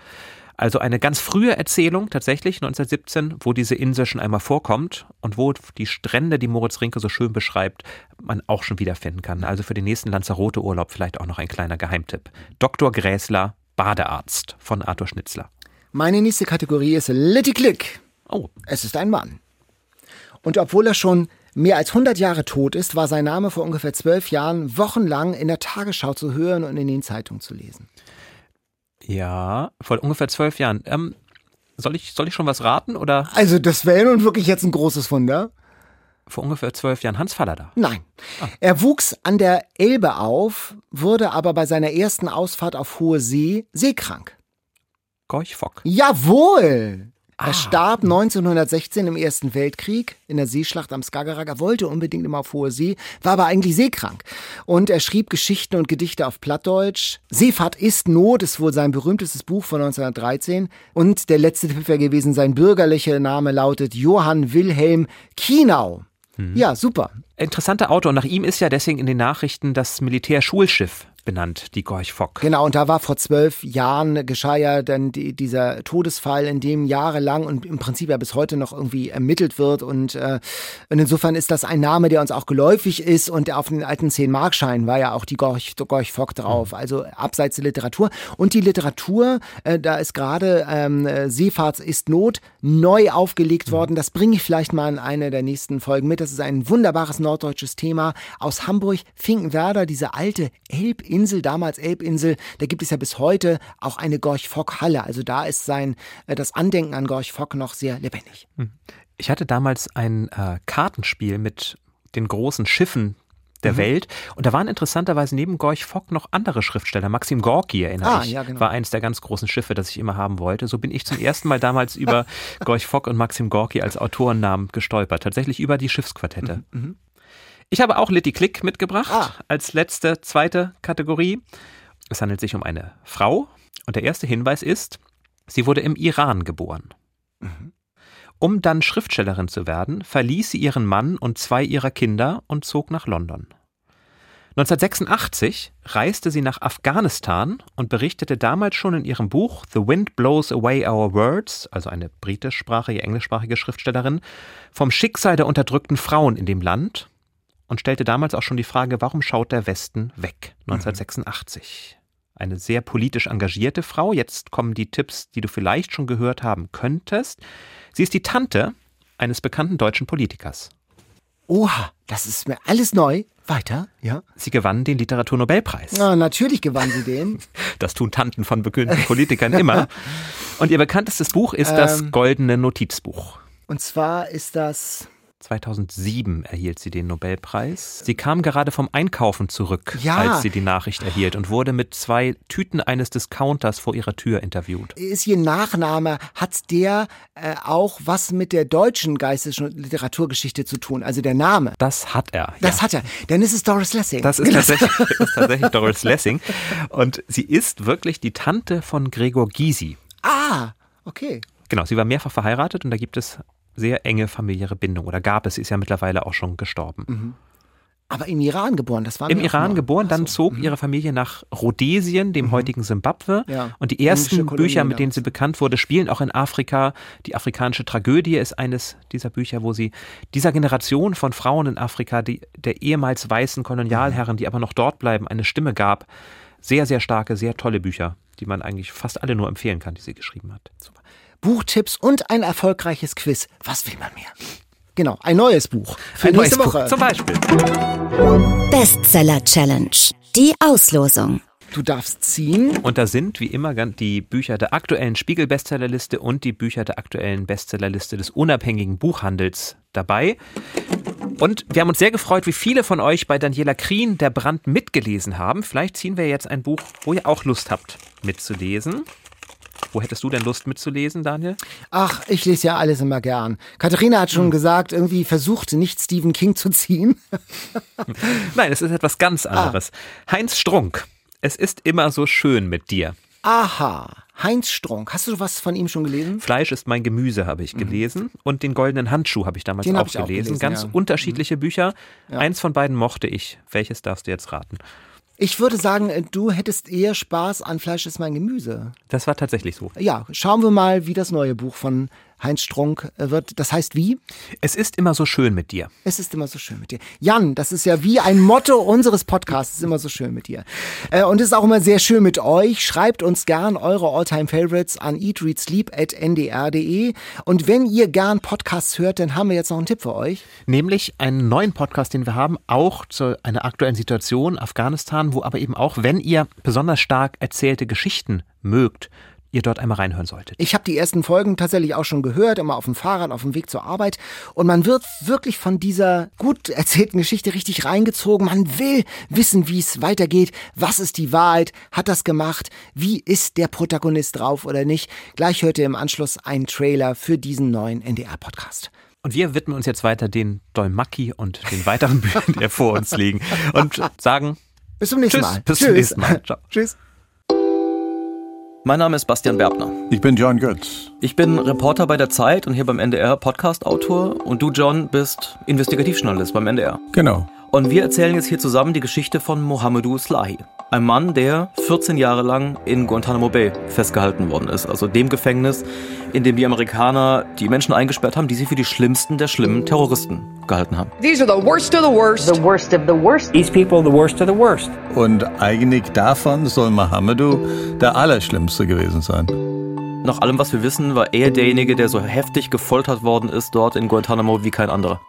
Also eine ganz frühe Erzählung tatsächlich 1917, wo diese Insel schon einmal vorkommt und wo die Strände, die Moritz Rinke so schön beschreibt, man auch schon wiederfinden kann. Also für den nächsten Lanzarote-Urlaub vielleicht auch noch ein kleiner Geheimtipp. Dr. Gräßler, Badearzt von Arthur Schnitzler.
Meine nächste Kategorie ist Litty Click. Oh. Es ist ein Mann. Und obwohl er schon mehr als 100 Jahre tot ist, war sein Name vor ungefähr zwölf Jahren wochenlang in der Tagesschau zu hören und in den Zeitungen zu lesen.
Ja, vor ungefähr zwölf Jahren. Ähm, soll, ich, soll ich schon was raten? Oder?
Also, das wäre nun wirklich jetzt ein großes Wunder.
Vor ungefähr zwölf Jahren. Hans Fallada.
Nein. Ah. Er wuchs an der Elbe auf, wurde aber bei seiner ersten Ausfahrt auf hohe See seekrank.
Gorch Fock.
Jawohl! Er ah. starb 1916 im Ersten Weltkrieg in der Seeschlacht am Skagerrak. Er wollte unbedingt immer auf hohe See, war aber eigentlich seekrank. Und er schrieb Geschichten und Gedichte auf Plattdeutsch. Seefahrt ist Not ist wohl sein berühmtestes Buch von 1913. Und der letzte Tipp wäre gewesen, sein bürgerlicher Name lautet Johann Wilhelm Kienau. Mhm. Ja, super.
Interessanter Autor. Und nach ihm ist ja deswegen in den Nachrichten das Militärschulschiff benannt, die Gorch Fock.
Genau, und da war vor zwölf Jahren, geschah ja dann die, dieser Todesfall, in dem jahrelang und im Prinzip ja bis heute noch irgendwie ermittelt wird. Und, äh, und insofern ist das ein Name, der uns auch geläufig ist. Und auf den alten 10-Markscheinen war ja auch die Gorch, Gorch Fock drauf, mhm. also abseits der Literatur. Und die Literatur, äh, da ist gerade ähm, Seefahrts ist Not neu aufgelegt mhm. worden. Das bringe ich vielleicht mal in eine der nächsten Folgen mit. Das ist ein wunderbares norddeutsches Thema aus Hamburg, Finkenwerder, diese alte Elbinsel. Insel, damals Elbinsel, da gibt es ja bis heute auch eine Gorch-Fock-Halle. Also da ist sein, äh, das Andenken an Gorch-Fock noch sehr lebendig. Hm.
Ich hatte damals ein äh, Kartenspiel mit den großen Schiffen der mhm. Welt. Und da waren interessanterweise neben Gorch Fock noch andere Schriftsteller. Maxim Gorki, erinnere ah, ich, ja, genau. war eines der ganz großen Schiffe, das ich immer haben wollte. So bin ich zum ersten Mal damals über Gorch Fock und Maxim Gorki als Autorennamen gestolpert. Tatsächlich über die Schiffsquartette. Mhm. Ich habe auch Litty Click mitgebracht ah. als letzte, zweite Kategorie. Es handelt sich um eine Frau und der erste Hinweis ist, sie wurde im Iran geboren. Mhm. Um dann Schriftstellerin zu werden, verließ sie ihren Mann und zwei ihrer Kinder und zog nach London. 1986 reiste sie nach Afghanistan und berichtete damals schon in ihrem Buch The Wind Blows Away Our Words, also eine britischsprachige, englischsprachige Schriftstellerin, vom Schicksal der unterdrückten Frauen in dem Land und stellte damals auch schon die Frage, warum schaut der Westen weg? 1986. Mhm. Eine sehr politisch engagierte Frau. Jetzt kommen die Tipps, die du vielleicht schon gehört haben könntest. Sie ist die Tante eines bekannten deutschen Politikers.
Oha, das ist mir alles neu. Weiter, ja.
Sie gewann den Literaturnobelpreis.
Na, natürlich gewann sie den.
Das tun Tanten von bekannten Politikern immer. Und ihr bekanntestes Buch ist ähm, das Goldene Notizbuch.
Und zwar ist das
2007 erhielt sie den Nobelpreis. Sie kam gerade vom Einkaufen zurück, ja. als sie die Nachricht erhielt und wurde mit zwei Tüten eines Discounters vor ihrer Tür interviewt.
Ist ihr Nachname, hat der äh, auch was mit der deutschen Geistes- und Literaturgeschichte zu tun? Also der Name?
Das hat er.
Das ja. hat er. Dann ist es Doris Lessing.
Das ist tatsächlich, das ist tatsächlich Doris Lessing. Und sie ist wirklich die Tante von Gregor Gysi.
Ah, okay.
Genau, sie war mehrfach verheiratet und da gibt es sehr enge familiäre Bindung oder gab es, sie ist ja mittlerweile auch schon gestorben. Mhm.
Aber im Iran geboren, das war
Im Iran mal. geboren, dann so. zog mhm. ihre Familie nach Rhodesien, dem mhm. heutigen Simbabwe. Ja. Und die ersten Bücher, mit denen sie bekannt wurde, spielen auch in Afrika. Die afrikanische Tragödie ist eines dieser Bücher, wo sie dieser Generation von Frauen in Afrika, die, der ehemals weißen Kolonialherren, die aber noch dort bleiben, eine Stimme gab. Sehr, sehr starke, sehr tolle Bücher, die man eigentlich fast alle nur empfehlen kann, die sie geschrieben hat.
Super. Buchtipps und ein erfolgreiches Quiz. Was will man mehr? Genau, ein neues Buch für
Ein
nächste
neues
Woche.
Buch, zum Beispiel.
Bestseller Challenge. Die Auslosung.
Du darfst ziehen.
Und da sind wie immer die Bücher der aktuellen Spiegel-Bestsellerliste und die Bücher der aktuellen Bestsellerliste des unabhängigen Buchhandels dabei. Und wir haben uns sehr gefreut, wie viele von euch bei Daniela Krien der Brand mitgelesen haben. Vielleicht ziehen wir jetzt ein Buch, wo ihr auch Lust habt, mitzulesen. Wo hättest du denn Lust mitzulesen, Daniel?
Ach, ich lese ja alles immer gern. Katharina hat schon gesagt, irgendwie versucht nicht Stephen King zu ziehen.
Nein, es ist etwas ganz anderes. Heinz Strunk. Es ist immer so schön mit dir.
Aha, Heinz Strunk. Hast du was von ihm schon gelesen?
Fleisch ist mein Gemüse, habe ich gelesen. Und den goldenen Handschuh habe ich damals auch,
ich auch
gelesen.
gelesen,
Ganz
ja.
unterschiedliche Bücher. Eins von beiden mochte ich. Welches darfst du jetzt raten?
Ich würde sagen, äh, du hättest eher Spaß an Fleisch ist mein Gemüse.
Das war tatsächlich so.
Ja, schauen wir mal, wie das neue Buch von Heinz Strunk äh, wird. Das heißt wie?
Es ist immer so schön mit dir.
Es ist immer so schön mit dir. Jan, das ist ja wie ein Motto unseres Podcasts. Es ist immer so schön mit dir. Äh, und es ist auch immer sehr schön mit euch. Schreibt uns gern eure Alltime Favorites an eatreadsleep.ndr.de. Und wenn ihr gern Podcasts hört, dann haben wir jetzt noch einen Tipp für euch.
Nämlich einen neuen Podcast, den wir haben, auch zu einer aktuellen Situation, Afghanistan, wo aber eben auch, wenn ihr besonders stark erzählte Geschichten mögt, ihr dort einmal reinhören solltet.
Ich habe die ersten Folgen tatsächlich auch schon gehört, immer auf dem Fahrrad, auf dem Weg zur Arbeit. Und man wird wirklich von dieser gut erzählten Geschichte richtig reingezogen. Man will wissen, wie es weitergeht. Was ist die Wahrheit? Hat das gemacht? Wie ist der Protagonist drauf oder nicht? Gleich hört ihr im Anschluss einen Trailer für diesen neuen NDR-Podcast.
Und wir widmen uns jetzt weiter den Dolmaki und den weiteren Büchern, die vor uns liegen. Und sagen
Bis zum nächsten
Tschüss,
Mal.
bis zum nächsten Mal. Ciao.
Tschüss.
Mein Name ist Bastian Berbner.
Ich bin John Götz.
Ich bin Reporter bei der Zeit und hier beim NDR Podcast-Autor und du, John, bist Investigativjournalist beim NDR.
Genau.
Und wir erzählen jetzt hier zusammen die Geschichte von Mohamedou Slahi. Ein Mann, der 14 Jahre lang in Guantanamo Bay festgehalten worden ist. Also dem Gefängnis, in dem die Amerikaner die Menschen eingesperrt haben, die sie für die schlimmsten der schlimmen Terroristen gehalten haben.
These are the worst of the worst.
the worst of the worst.
These people, the worst of the worst.
Und eigentlich davon soll Mohamedou der Allerschlimmste gewesen sein.
Nach allem, was wir wissen, war er derjenige, der so heftig gefoltert worden ist dort in Guantanamo wie kein anderer.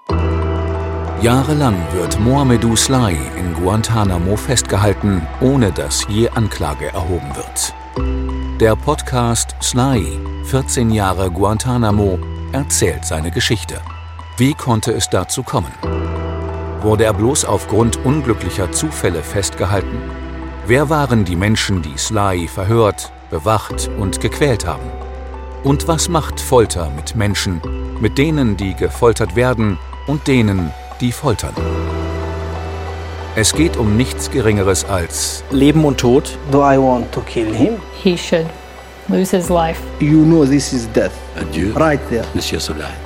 Jahrelang wird Mohamedou Slahi in Guantanamo festgehalten, ohne dass je Anklage erhoben wird. Der Podcast Slahi, 14 Jahre Guantanamo, erzählt seine Geschichte. Wie konnte es dazu kommen? Wurde er bloß aufgrund unglücklicher Zufälle festgehalten? Wer waren die Menschen, die Slahi verhört, bewacht und gequält haben? Und was macht Folter mit Menschen, mit denen, die gefoltert werden und denen, die foltern? Es geht um nichts Geringeres als
Leben und Tod.
Do I want to kill him?
he should lose his life.
You know this is death. Right there.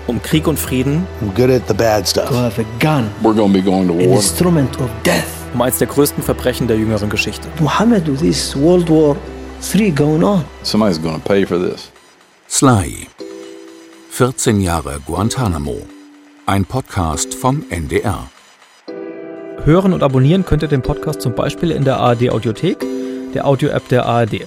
Um Krieg und Frieden,
I'm good at the bad stuff. To have a gun.
We're gonna be going to
An instrument of death.
um eins der größten Verbrechen der jüngeren Geschichte.
Muhammad, this World War III going on.
Somebody's gonna pay for this.
Slahi. 14 Jahre Guantanamo. Ein Podcast vom NDR.
Hören und abonnieren könnt ihr den Podcast zum Beispiel in der ARD Audiothek, der Audio-App der ARD.